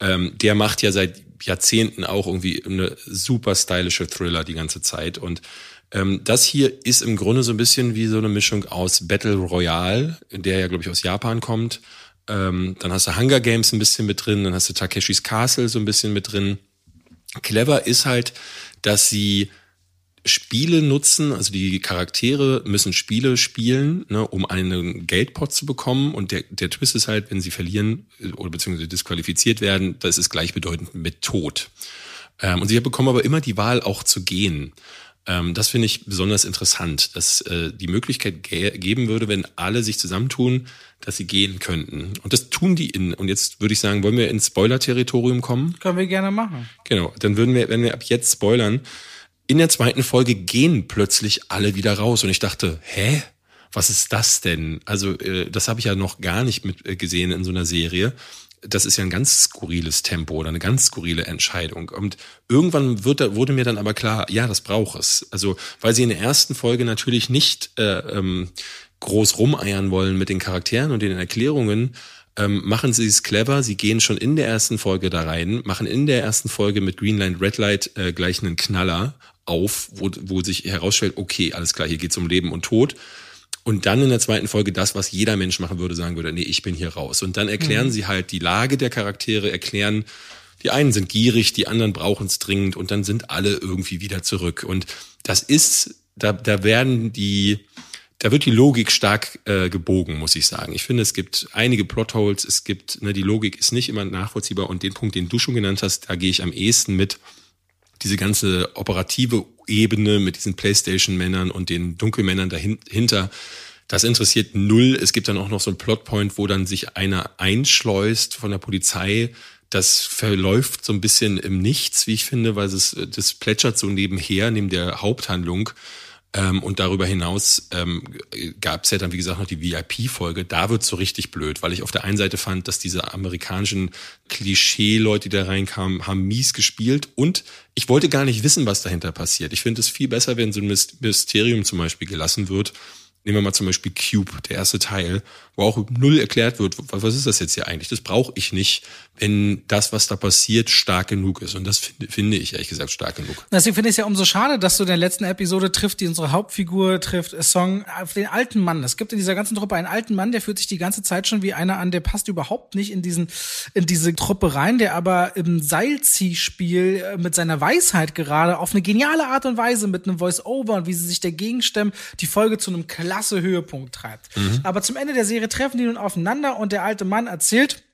Ähm, der macht ja seit Jahrzehnten auch irgendwie eine super stylische Thriller die ganze Zeit und ähm, das hier ist im Grunde so ein bisschen wie so eine Mischung aus Battle Royale, der ja glaube ich aus Japan kommt. Ähm, dann hast du Hunger Games ein bisschen mit drin, dann hast du Takeshis Castle so ein bisschen mit drin Clever ist halt, dass sie Spiele nutzen, also die Charaktere müssen Spiele spielen, ne, um einen Geldpot zu bekommen. Und der, der Twist ist halt, wenn sie verlieren äh, oder beziehungsweise disqualifiziert werden, das ist gleichbedeutend mit Tod. Ähm, und sie bekommen aber immer die Wahl, auch zu gehen. Ähm, das finde ich besonders interessant, dass äh, die Möglichkeit ge geben würde, wenn alle sich zusammentun, dass sie gehen könnten. Und das tun die in. Und jetzt würde ich sagen, wollen wir ins Spoiler-Territorium kommen? Können wir gerne machen. Genau. Dann würden wir, wenn wir ab jetzt spoilern, in der zweiten Folge gehen plötzlich alle wieder raus. Und ich dachte, hä? Was ist das denn? Also, äh, das habe ich ja noch gar nicht mit äh, gesehen in so einer Serie das ist ja ein ganz skurriles Tempo oder eine ganz skurrile Entscheidung. Und irgendwann wird, wurde mir dann aber klar, ja, das braucht es. Also, weil sie in der ersten Folge natürlich nicht äh, ähm, groß rumeiern wollen mit den Charakteren und den Erklärungen, ähm, machen sie es clever. Sie gehen schon in der ersten Folge da rein, machen in der ersten Folge mit Greenlight, Redlight äh, gleich einen Knaller auf, wo, wo sich herausstellt, okay, alles klar, hier geht's um Leben und Tod. Und dann in der zweiten Folge das, was jeder Mensch machen würde, sagen würde, nee, ich bin hier raus. Und dann erklären mhm. sie halt die Lage der Charaktere, erklären, die einen sind gierig, die anderen brauchen es dringend und dann sind alle irgendwie wieder zurück. Und das ist, da, da werden die, da wird die Logik stark äh, gebogen, muss ich sagen. Ich finde, es gibt einige Plotholes, es gibt, ne, die Logik ist nicht immer nachvollziehbar und den Punkt, den du schon genannt hast, da gehe ich am ehesten mit diese ganze operative Ebene mit diesen Playstation-Männern und den Dunkelmännern dahinter, das interessiert null. Es gibt dann auch noch so einen Plotpoint, wo dann sich einer einschleust von der Polizei. Das verläuft so ein bisschen im Nichts, wie ich finde, weil es das plätschert so nebenher, neben der Haupthandlung. Ähm, und darüber hinaus ähm, gab es ja dann, wie gesagt, noch die VIP-Folge. Da wird so richtig blöd, weil ich auf der einen Seite fand, dass diese amerikanischen Klischee-Leute, die da reinkamen, haben mies gespielt. Und ich wollte gar nicht wissen, was dahinter passiert. Ich finde es viel besser, wenn so ein Mysterium zum Beispiel gelassen wird Nehmen wir mal zum Beispiel Cube, der erste Teil, wo auch null erklärt wird, was ist das jetzt hier eigentlich? Das brauche ich nicht, wenn das, was da passiert, stark genug ist. Und das finde, finde ich ehrlich gesagt stark genug. Deswegen finde ich es ja umso schade, dass du in der letzten Episode trifft, die unsere Hauptfigur trifft, äh, Song, auf den alten Mann. Es gibt in dieser ganzen Truppe einen alten Mann, der fühlt sich die ganze Zeit schon wie einer an, der passt überhaupt nicht in diesen, in diese Truppe rein, der aber im Seilziehspiel äh, mit seiner Weisheit gerade auf eine geniale Art und Weise mit einem Voice-Over und wie sie sich dagegen stemmen, die Folge zu einem klasse Höhepunkt treibt. Mhm. Aber zum Ende der Serie treffen die nun aufeinander und der alte Mann erzählt,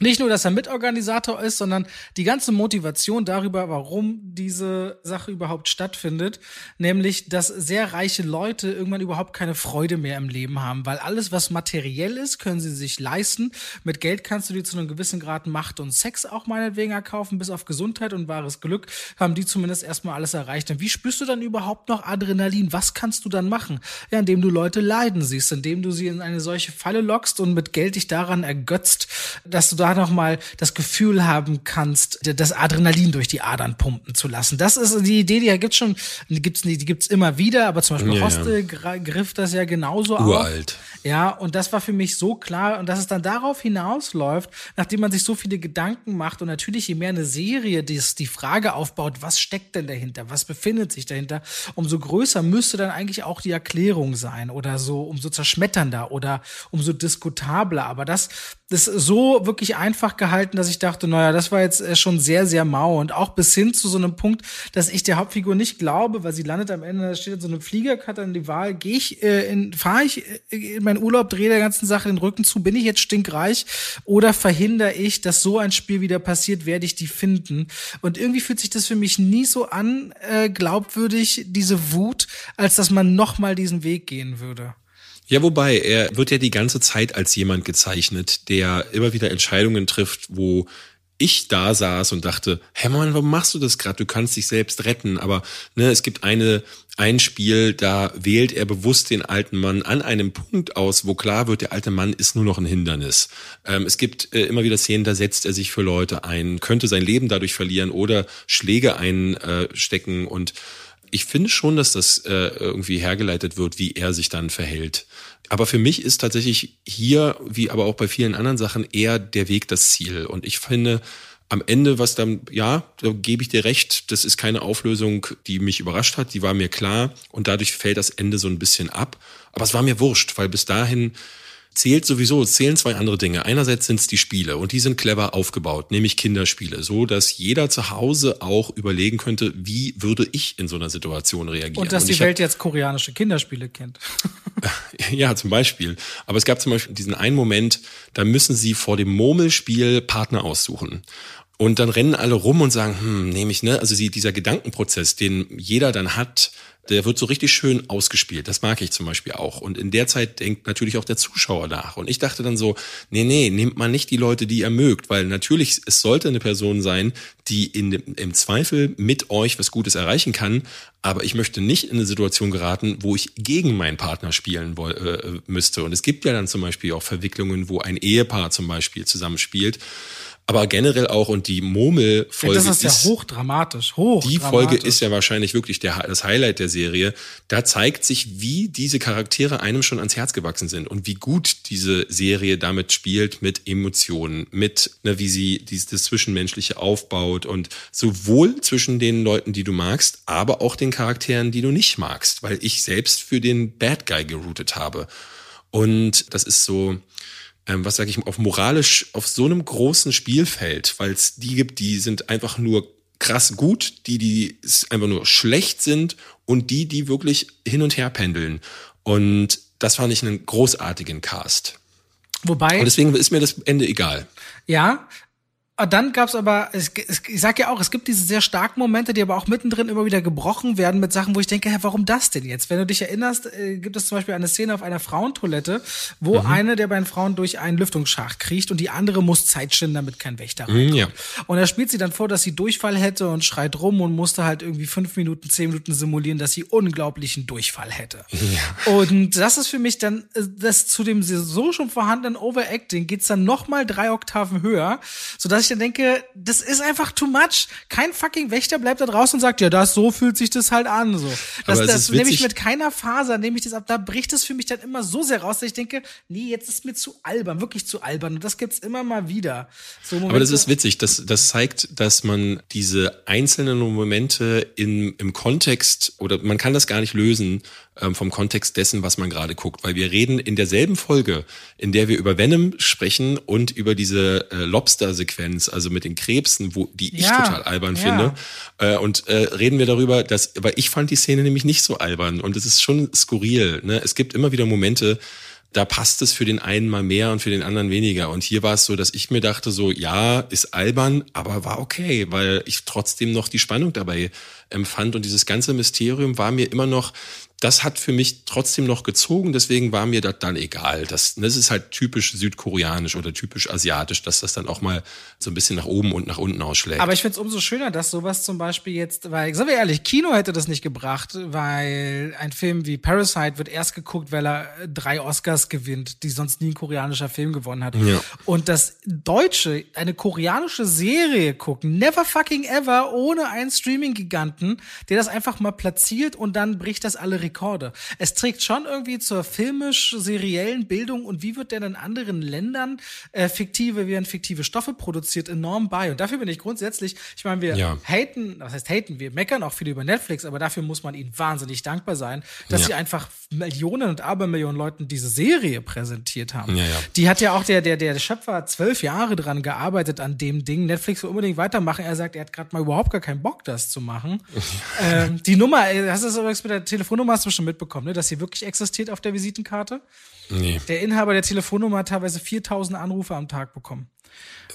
nicht nur, dass er Mitorganisator ist, sondern die ganze Motivation darüber, warum diese Sache überhaupt stattfindet, nämlich, dass sehr reiche Leute irgendwann überhaupt keine Freude mehr im Leben haben, weil alles, was materiell ist, können sie sich leisten. Mit Geld kannst du dir zu einem gewissen Grad Macht und Sex auch meinetwegen erkaufen, bis auf Gesundheit und wahres Glück haben die zumindest erstmal alles erreicht. Und wie spürst du dann überhaupt noch Adrenalin? Was kannst du dann machen? Ja, indem du Leute leiden siehst, indem du sie in eine solche Falle lockst und mit Geld dich daran ergötzt, dass du da da noch mal das Gefühl haben kannst, das Adrenalin durch die Adern pumpen zu lassen. Das ist die Idee, die gibt's schon, die gibt's die gibt's immer wieder, aber zum Beispiel ja, Hostel ja. griff das ja genauso Uralt. Auf. Ja, und das war für mich so klar und dass es dann darauf hinausläuft, nachdem man sich so viele Gedanken macht und natürlich je mehr eine Serie die, die Frage aufbaut, was steckt denn dahinter, was befindet sich dahinter, umso größer müsste dann eigentlich auch die Erklärung sein oder so umso zerschmetternder oder umso diskutabler. Aber das das so wirklich einfach gehalten, dass ich dachte, naja, das war jetzt äh, schon sehr, sehr mau. Und auch bis hin zu so einem Punkt, dass ich der Hauptfigur nicht glaube, weil sie landet am Ende, da steht so einem Flieger, hat die Wahl, gehe ich äh, in, fahre ich äh, in meinen Urlaub, drehe der ganzen Sache den Rücken zu, bin ich jetzt stinkreich oder verhindere ich, dass so ein Spiel wieder passiert, werde ich die finden. Und irgendwie fühlt sich das für mich nie so an, äh, glaubwürdig, diese Wut, als dass man nochmal diesen Weg gehen würde. Ja, wobei, er wird ja die ganze Zeit als jemand gezeichnet, der immer wieder Entscheidungen trifft, wo ich da saß und dachte, hä Mann, warum machst du das gerade? Du kannst dich selbst retten. Aber ne, es gibt eine, ein Spiel, da wählt er bewusst den alten Mann an einem Punkt aus, wo klar wird, der alte Mann ist nur noch ein Hindernis. Ähm, es gibt äh, immer wieder Szenen, da setzt er sich für Leute ein, könnte sein Leben dadurch verlieren oder Schläge einstecken und ich finde schon, dass das äh, irgendwie hergeleitet wird, wie er sich dann verhält. Aber für mich ist tatsächlich hier, wie aber auch bei vielen anderen Sachen, eher der Weg das Ziel. Und ich finde, am Ende, was dann, ja, da gebe ich dir recht, das ist keine Auflösung, die mich überrascht hat, die war mir klar und dadurch fällt das Ende so ein bisschen ab. Aber es war mir wurscht, weil bis dahin zählt sowieso, zählen zwei andere Dinge. Einerseits sind es die Spiele und die sind clever aufgebaut, nämlich Kinderspiele, so dass jeder zu Hause auch überlegen könnte, wie würde ich in so einer Situation reagieren. Und dass und die Welt jetzt koreanische Kinderspiele kennt. ja, zum Beispiel. Aber es gab zum Beispiel diesen einen Moment, da müssen sie vor dem Murmelspiel Partner aussuchen. Und dann rennen alle rum und sagen, hm, nehme ich, ne? Also sie, dieser Gedankenprozess, den jeder dann hat, der wird so richtig schön ausgespielt. Das mag ich zum Beispiel auch. Und in der Zeit denkt natürlich auch der Zuschauer nach. Und ich dachte dann so, nee, nee, nehmt mal nicht die Leute, die ihr mögt, weil natürlich, es sollte eine Person sein, die in im Zweifel mit euch was Gutes erreichen kann. Aber ich möchte nicht in eine Situation geraten, wo ich gegen meinen Partner spielen äh, müsste. Und es gibt ja dann zum Beispiel auch Verwicklungen, wo ein Ehepaar zum Beispiel zusammenspielt aber generell auch und die Murmel-Folge ja, das ist ja hochdramatisch, hoch. Die Folge ist ja wahrscheinlich wirklich der, das Highlight der Serie. Da zeigt sich, wie diese Charaktere einem schon ans Herz gewachsen sind und wie gut diese Serie damit spielt mit Emotionen, mit ne, wie sie dieses Zwischenmenschliche aufbaut und sowohl zwischen den Leuten, die du magst, aber auch den Charakteren, die du nicht magst, weil ich selbst für den Bad Guy geroutet habe. Und das ist so, ähm, was sage ich, auf moralisch auf so einem großen Spielfeld, weil es die gibt, die sind einfach nur krass gut, die, die einfach nur schlecht sind und die, die wirklich hin und her pendeln. Und das fand ich einen großartigen Cast. Wobei. Und deswegen ist mir das Ende egal. Ja, dann gab's aber, es, es, ich sag ja auch, es gibt diese sehr starken Momente, die aber auch mittendrin immer wieder gebrochen werden mit Sachen, wo ich denke, hä, warum das denn jetzt? Wenn du dich erinnerst, äh, gibt es zum Beispiel eine Szene auf einer Frauentoilette, wo mhm. eine der beiden Frauen durch einen Lüftungsschacht kriecht und die andere muss Zeit schinden, damit kein Wächter mhm, reinkommt. Mhm, ja. Und da spielt sie dann vor, dass sie Durchfall hätte und schreit rum und musste halt irgendwie fünf Minuten, zehn Minuten simulieren, dass sie unglaublichen Durchfall hätte. Ja. Und das ist für mich dann, äh, das zu dem so schon vorhandenen Overacting geht's dann noch mal drei Oktaven höher, sodass ich dann denke, das ist einfach too much. Kein fucking Wächter bleibt da draußen und sagt, ja, das so fühlt sich das halt an. So. Das, Aber das nehme ich mit keiner Faser, nehme ich das ab. Da bricht es für mich dann immer so sehr raus, dass ich denke, nee, jetzt ist mir zu albern, wirklich zu albern. Und das gibt's immer mal wieder. So Momente, Aber das ist witzig. Das, das zeigt, dass man diese einzelnen Momente in, im Kontext oder man kann das gar nicht lösen vom Kontext dessen, was man gerade guckt. Weil wir reden in derselben Folge, in der wir über Venom sprechen und über diese äh, Lobster-Sequenz, also mit den Krebsen, wo die ich ja, total albern ja. finde. Äh, und äh, reden wir darüber, dass, aber ich fand die Szene nämlich nicht so albern und es ist schon skurril. Ne? Es gibt immer wieder Momente, da passt es für den einen mal mehr und für den anderen weniger. Und hier war es so, dass ich mir dachte, so, ja, ist albern, aber war okay, weil ich trotzdem noch die Spannung dabei empfand. Und dieses ganze Mysterium war mir immer noch das hat für mich trotzdem noch gezogen, deswegen war mir das dann egal. Das, das ist halt typisch südkoreanisch oder typisch asiatisch, dass das dann auch mal so ein bisschen nach oben und nach unten ausschlägt. Aber ich finde es umso schöner, dass sowas zum Beispiel jetzt, weil, sagen wir ehrlich, Kino hätte das nicht gebracht, weil ein Film wie Parasite wird erst geguckt, weil er drei Oscars gewinnt, die sonst nie ein koreanischer Film gewonnen hat. Ja. Und das Deutsche, eine koreanische Serie gucken, never fucking ever, ohne einen Streaming-Giganten, der das einfach mal platziert und dann bricht das alle Rekorde. Es trägt schon irgendwie zur filmisch-seriellen Bildung und wie wird denn in anderen Ländern äh, fiktive, werden fiktive Stoffe produziert, enorm bei. Und dafür bin ich grundsätzlich, ich meine, wir ja. haten, was heißt haten, wir meckern auch viel über Netflix, aber dafür muss man ihnen wahnsinnig dankbar sein, dass ja. sie einfach Millionen und Abermillionen Leuten diese Serie präsentiert haben. Ja, Die hat ja auch der, der, der Schöpfer zwölf Jahre dran gearbeitet an dem Ding. Netflix will unbedingt weitermachen. Er sagt, er hat gerade mal überhaupt gar keinen Bock, das zu machen. ähm, die Nummer, hast du das übrigens mit der Telefonnummer hast du schon mitbekommen, ne? dass sie wirklich existiert auf der Visitenkarte. Nee. Der Inhaber der Telefonnummer hat teilweise 4000 Anrufe am Tag bekommen.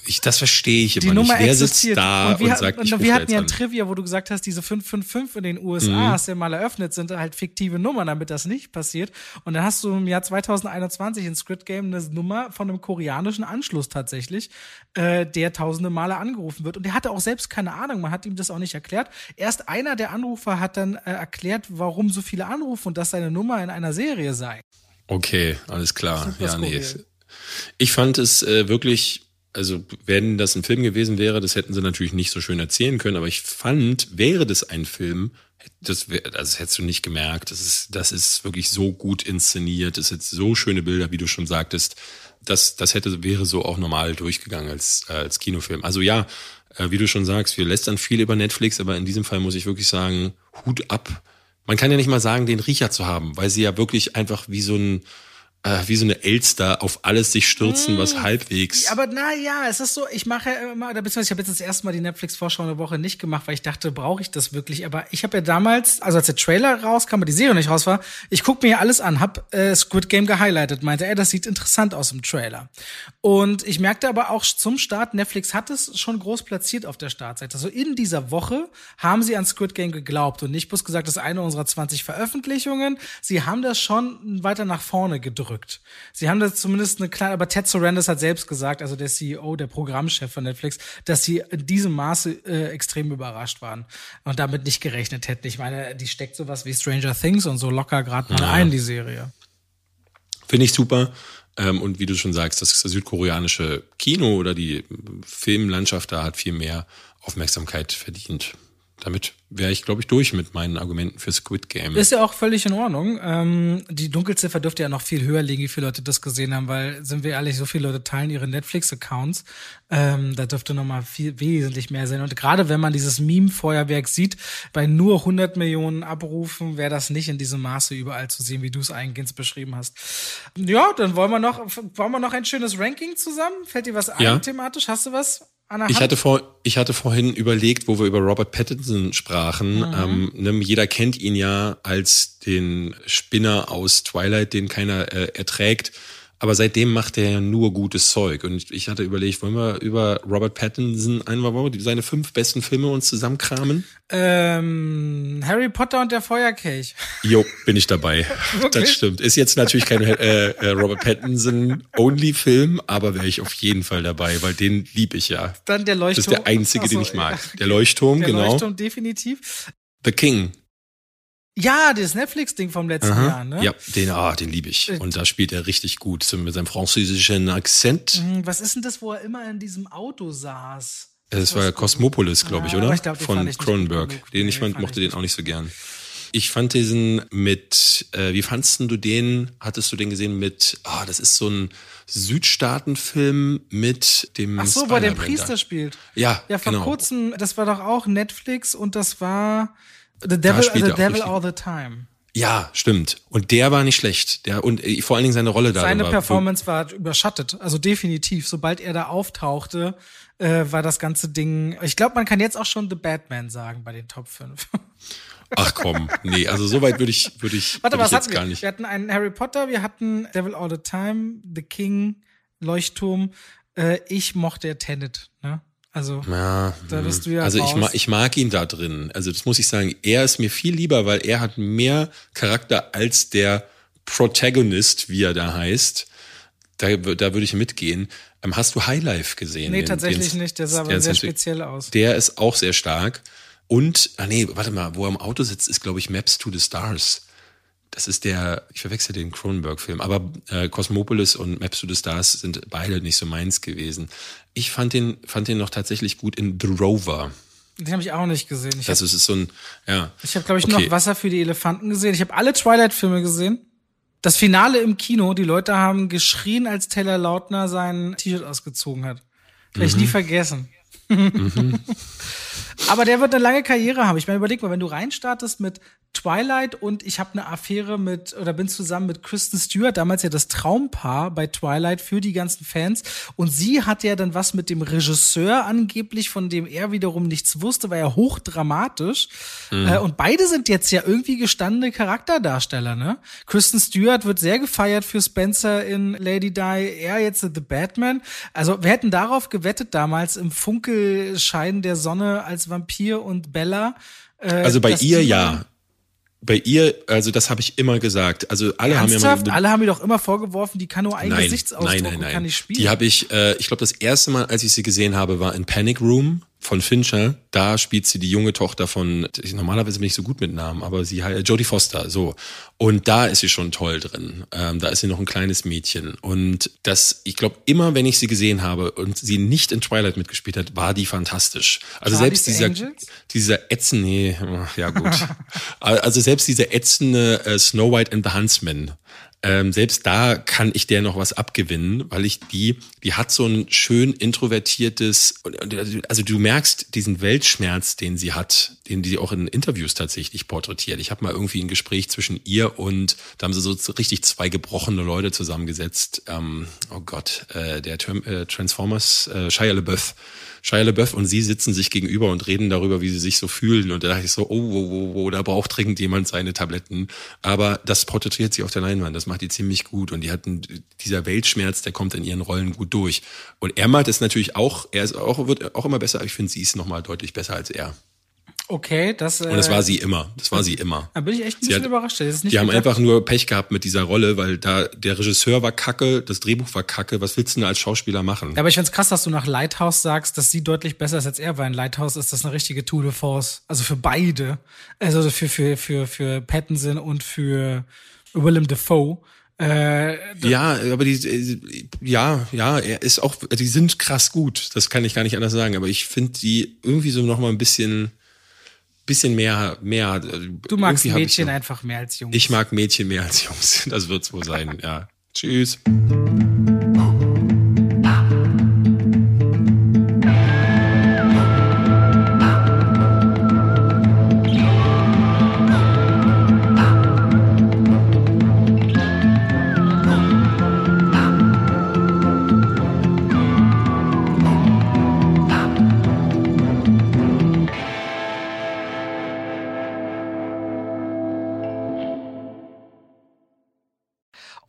Ich, das verstehe ich immer die Nummer nicht. Wer existiert. sitzt da und, wir, und sagt, und ich Wir hatten ja ein Trivia, wo du gesagt hast, diese 555 in den USA, mhm. hast du ja mal eröffnet, sind halt fiktive Nummern, damit das nicht passiert. Und dann hast du im Jahr 2021 in Squid Game eine Nummer von einem koreanischen Anschluss tatsächlich, äh, der tausende Male angerufen wird. Und der hatte auch selbst keine Ahnung, man hat ihm das auch nicht erklärt. Erst einer der Anrufer hat dann äh, erklärt, warum so viele anrufen und dass seine Nummer in einer Serie sei. Okay, alles klar. Ja, nee. Ich fand es äh, wirklich also wenn das ein Film gewesen wäre, das hätten sie natürlich nicht so schön erzählen können, aber ich fand, wäre das ein Film, das, wär, das hättest du nicht gemerkt. Das ist, das ist wirklich so gut inszeniert. Das sind so schöne Bilder, wie du schon sagtest. Das, das hätte, wäre so auch normal durchgegangen als, als Kinofilm. Also ja, äh, wie du schon sagst, wir lästern viel über Netflix, aber in diesem Fall muss ich wirklich sagen, Hut ab. Man kann ja nicht mal sagen, den Riecher zu haben, weil sie ja wirklich einfach wie so ein, äh, wie so eine Elster auf alles sich stürzen, was hm. halbwegs. Aber na ja, es ist so, ich mache ja immer, beziehungsweise ich habe jetzt das erste Mal die Netflix-Vorschau eine Woche nicht gemacht, weil ich dachte, brauche ich das wirklich? Aber ich habe ja damals, also als der Trailer rauskam und die Serie nicht raus war, ich gucke mir ja alles an, hab äh, Squid Game gehighlightet, meinte, ey, das sieht interessant aus im Trailer. Und ich merkte aber auch zum Start, Netflix hat es schon groß platziert auf der Startseite. Also in dieser Woche haben sie an Squid Game geglaubt und nicht bloß gesagt, das ist eine unserer 20 Veröffentlichungen. Sie haben das schon weiter nach vorne gedrückt verrückt. Sie haben das zumindest eine kleine, aber Ted Sarandos hat selbst gesagt, also der CEO, der Programmchef von Netflix, dass sie in diesem Maße äh, extrem überrascht waren und damit nicht gerechnet hätten. Ich meine, die steckt sowas wie Stranger Things und so locker gerade mal ja. ein, die Serie. Finde ich super. Ähm, und wie du schon sagst, das südkoreanische Kino oder die Filmlandschaft da hat viel mehr Aufmerksamkeit verdient damit wäre ich, glaube ich, durch mit meinen Argumenten für Squid Game. Ist ja auch völlig in Ordnung. Ähm, die Dunkelziffer dürfte ja noch viel höher liegen, wie viele Leute das gesehen haben, weil, sind wir ehrlich, so viele Leute teilen ihre Netflix-Accounts. Ähm, da dürfte noch mal viel, wesentlich mehr sein. Und gerade wenn man dieses Meme-Feuerwerk sieht, bei nur 100 Millionen Abrufen, wäre das nicht in diesem Maße überall zu sehen, wie du es eingehend beschrieben hast. Ja, dann wollen wir noch, wollen wir noch ein schönes Ranking zusammen? Fällt dir was ein ja. thematisch? Hast du was? Ich hatte, vor, ich hatte vorhin überlegt, wo wir über Robert Pattinson sprachen. Mhm. Ähm, ne, jeder kennt ihn ja als den Spinner aus Twilight, den keiner äh, erträgt. Aber seitdem macht er ja nur gutes Zeug. Und ich hatte überlegt, wollen wir über Robert Pattinson einmal wollen wir seine fünf besten Filme uns zusammenkramen? Ähm, Harry Potter und der Feuerkelch. Jo, bin ich dabei. das stimmt. Ist jetzt natürlich kein äh, äh, Robert Pattinson-Only-Film, aber wäre ich auf jeden Fall dabei, weil den lieb ich ja. Dann der Leuchtturm. Das ist der einzige, so, den ich mag. Der Leuchtturm, der genau. Der Leuchtturm definitiv. The King. Ja, das Netflix-Ding vom letzten Aha. Jahr, ne? Ja, den, ah, den liebe ich. Äh, Und da spielt er richtig gut mit seinem französischen Akzent. Mhm, was ist denn das, wo er immer in diesem Auto saß? Das war Cosmopolis, glaube ich, oder? Ich glaub, Von Cronenberg. Den ich fand, mochte den auch nicht so gern. Ich fand diesen mit, äh, wie fandst du den, hattest du den gesehen mit, ah, oh, das ist so ein Südstaatenfilm mit dem Ach so, wo der Priester spielt. Ja, Ja, vor genau. kurzem, das war doch auch Netflix und das war The Devil, the devil All the Time. Ja, stimmt. Und der war nicht schlecht. Der und äh, vor allen Dingen seine Rolle da. Seine war, Performance war überschattet. Also definitiv. Sobald er da auftauchte, äh, war das ganze Ding. Ich glaube, man kann jetzt auch schon The Batman sagen bei den Top 5. Ach komm, nee, also so weit würde ich, würde ich, Warte, würd was ich jetzt gar wir? nicht. Wir hatten einen Harry Potter, wir hatten Devil All the Time, The King, Leuchtturm. Äh, ich mochte Tenet, ne? Also, ja, da bist du ja Also raus. ich mag, ich mag ihn da drin. Also das muss ich sagen. Er ist mir viel lieber, weil er hat mehr Charakter als der Protagonist, wie er da heißt. Da, da würde ich mitgehen. Ähm, hast du Highlife gesehen? Nee, den, tatsächlich den, nicht. Der sah aber sehr speziell aus. Der ist auch sehr stark. Und, ah nee, warte mal, wo er im Auto sitzt, ist, glaube ich, Maps to the Stars. Das ist der, ich verwechsel den Cronenberg-Film, aber äh, Cosmopolis und Maps to the Stars sind beide nicht so meins gewesen. Ich fand den, fand den noch tatsächlich gut in The Rover. Den habe ich auch nicht gesehen. Ich das hab, ist so ein, ja. Ich habe, glaube ich, okay. nur noch Wasser für die Elefanten gesehen. Ich habe alle Twilight-Filme gesehen. Das Finale im Kino, die Leute haben geschrien, als Taylor Lautner sein T-Shirt ausgezogen hat. Werde ich nie vergessen. Mhm. Aber der wird eine lange Karriere haben. Ich meine, überleg mal, wenn du reinstartest mit Twilight und ich habe eine Affäre mit oder bin zusammen mit Kristen Stewart, damals ja das Traumpaar bei Twilight für die ganzen Fans und sie hat ja dann was mit dem Regisseur angeblich, von dem er wiederum nichts wusste, war ja hochdramatisch mhm. äh, und beide sind jetzt ja irgendwie gestandene Charakterdarsteller, ne? Kristen Stewart wird sehr gefeiert für Spencer in Lady Di, er jetzt The Batman. Also wir hätten darauf gewettet damals im Funkelschein der Sonne als Vampir und Bella. Äh, also bei ihr ja bei ihr, also das habe ich immer gesagt. Also alle Ernsthaft? haben ja mal, alle haben mir doch immer vorgeworfen, die kann nur einen nein, Gesichtsausdruck nein, nein, nein. und kann nicht spielen. Die habe ich, äh, ich glaube, das erste Mal, als ich sie gesehen habe, war in Panic Room von Fincher. Da spielt sie die junge Tochter von, normalerweise bin ich so gut mit Namen, aber sie heißt Jodie Foster, so. Und da ist sie schon toll drin. Ähm, da ist sie noch ein kleines Mädchen. Und das, ich glaube, immer wenn ich sie gesehen habe und sie nicht in Twilight mitgespielt hat, war die fantastisch. Also Charlie's selbst dieser, Angels? dieser ätzende, nee, ja gut. also selbst dieser ätzende äh, Snow White and the Huntsman ähm, selbst da kann ich der noch was abgewinnen, weil ich die, die hat so ein schön introvertiertes, also du merkst diesen Weltschmerz, den sie hat, den die auch in Interviews tatsächlich porträtiert. Ich habe mal irgendwie ein Gespräch zwischen ihr und da haben sie so richtig zwei gebrochene Leute zusammengesetzt. Ähm, oh Gott, äh, der äh, Transformers, äh, Shia LaBeouf Shia LaBeouf und sie sitzen sich gegenüber und reden darüber, wie sie sich so fühlen. Und da dachte ich so, oh, oh, oh, oh da braucht dringend jemand seine Tabletten. Aber das porträtiert sie auf der Leinwand. Das macht die ziemlich gut. Und die hatten, dieser Weltschmerz, der kommt in ihren Rollen gut durch. Und er macht es natürlich auch, er ist auch, wird auch immer besser, aber ich finde, sie ist nochmal deutlich besser als er. Okay, das. Äh, und das war sie immer. Das war sie immer. Da bin ich echt ein bisschen hat, überrascht. Das ist nicht die haben einfach nur Pech gehabt mit dieser Rolle, weil da der Regisseur war kacke, das Drehbuch war kacke. Was willst du denn als Schauspieler machen? Ja, aber ich find's krass, dass du nach Lighthouse sagst, dass sie deutlich besser ist als er, weil in Lighthouse ist das eine richtige Tour de Force. Also für beide. Also für, für, für, für Pattinson und für Willem Dafoe. Äh, ja, aber die, ja, ja, er ist auch, die sind krass gut. Das kann ich gar nicht anders sagen. Aber ich finde die irgendwie so noch mal ein bisschen, bisschen mehr, mehr. Äh, du magst Mädchen so, einfach mehr als Jungs. Ich mag Mädchen mehr als Jungs. Das wird's wohl sein, ja. Tschüss.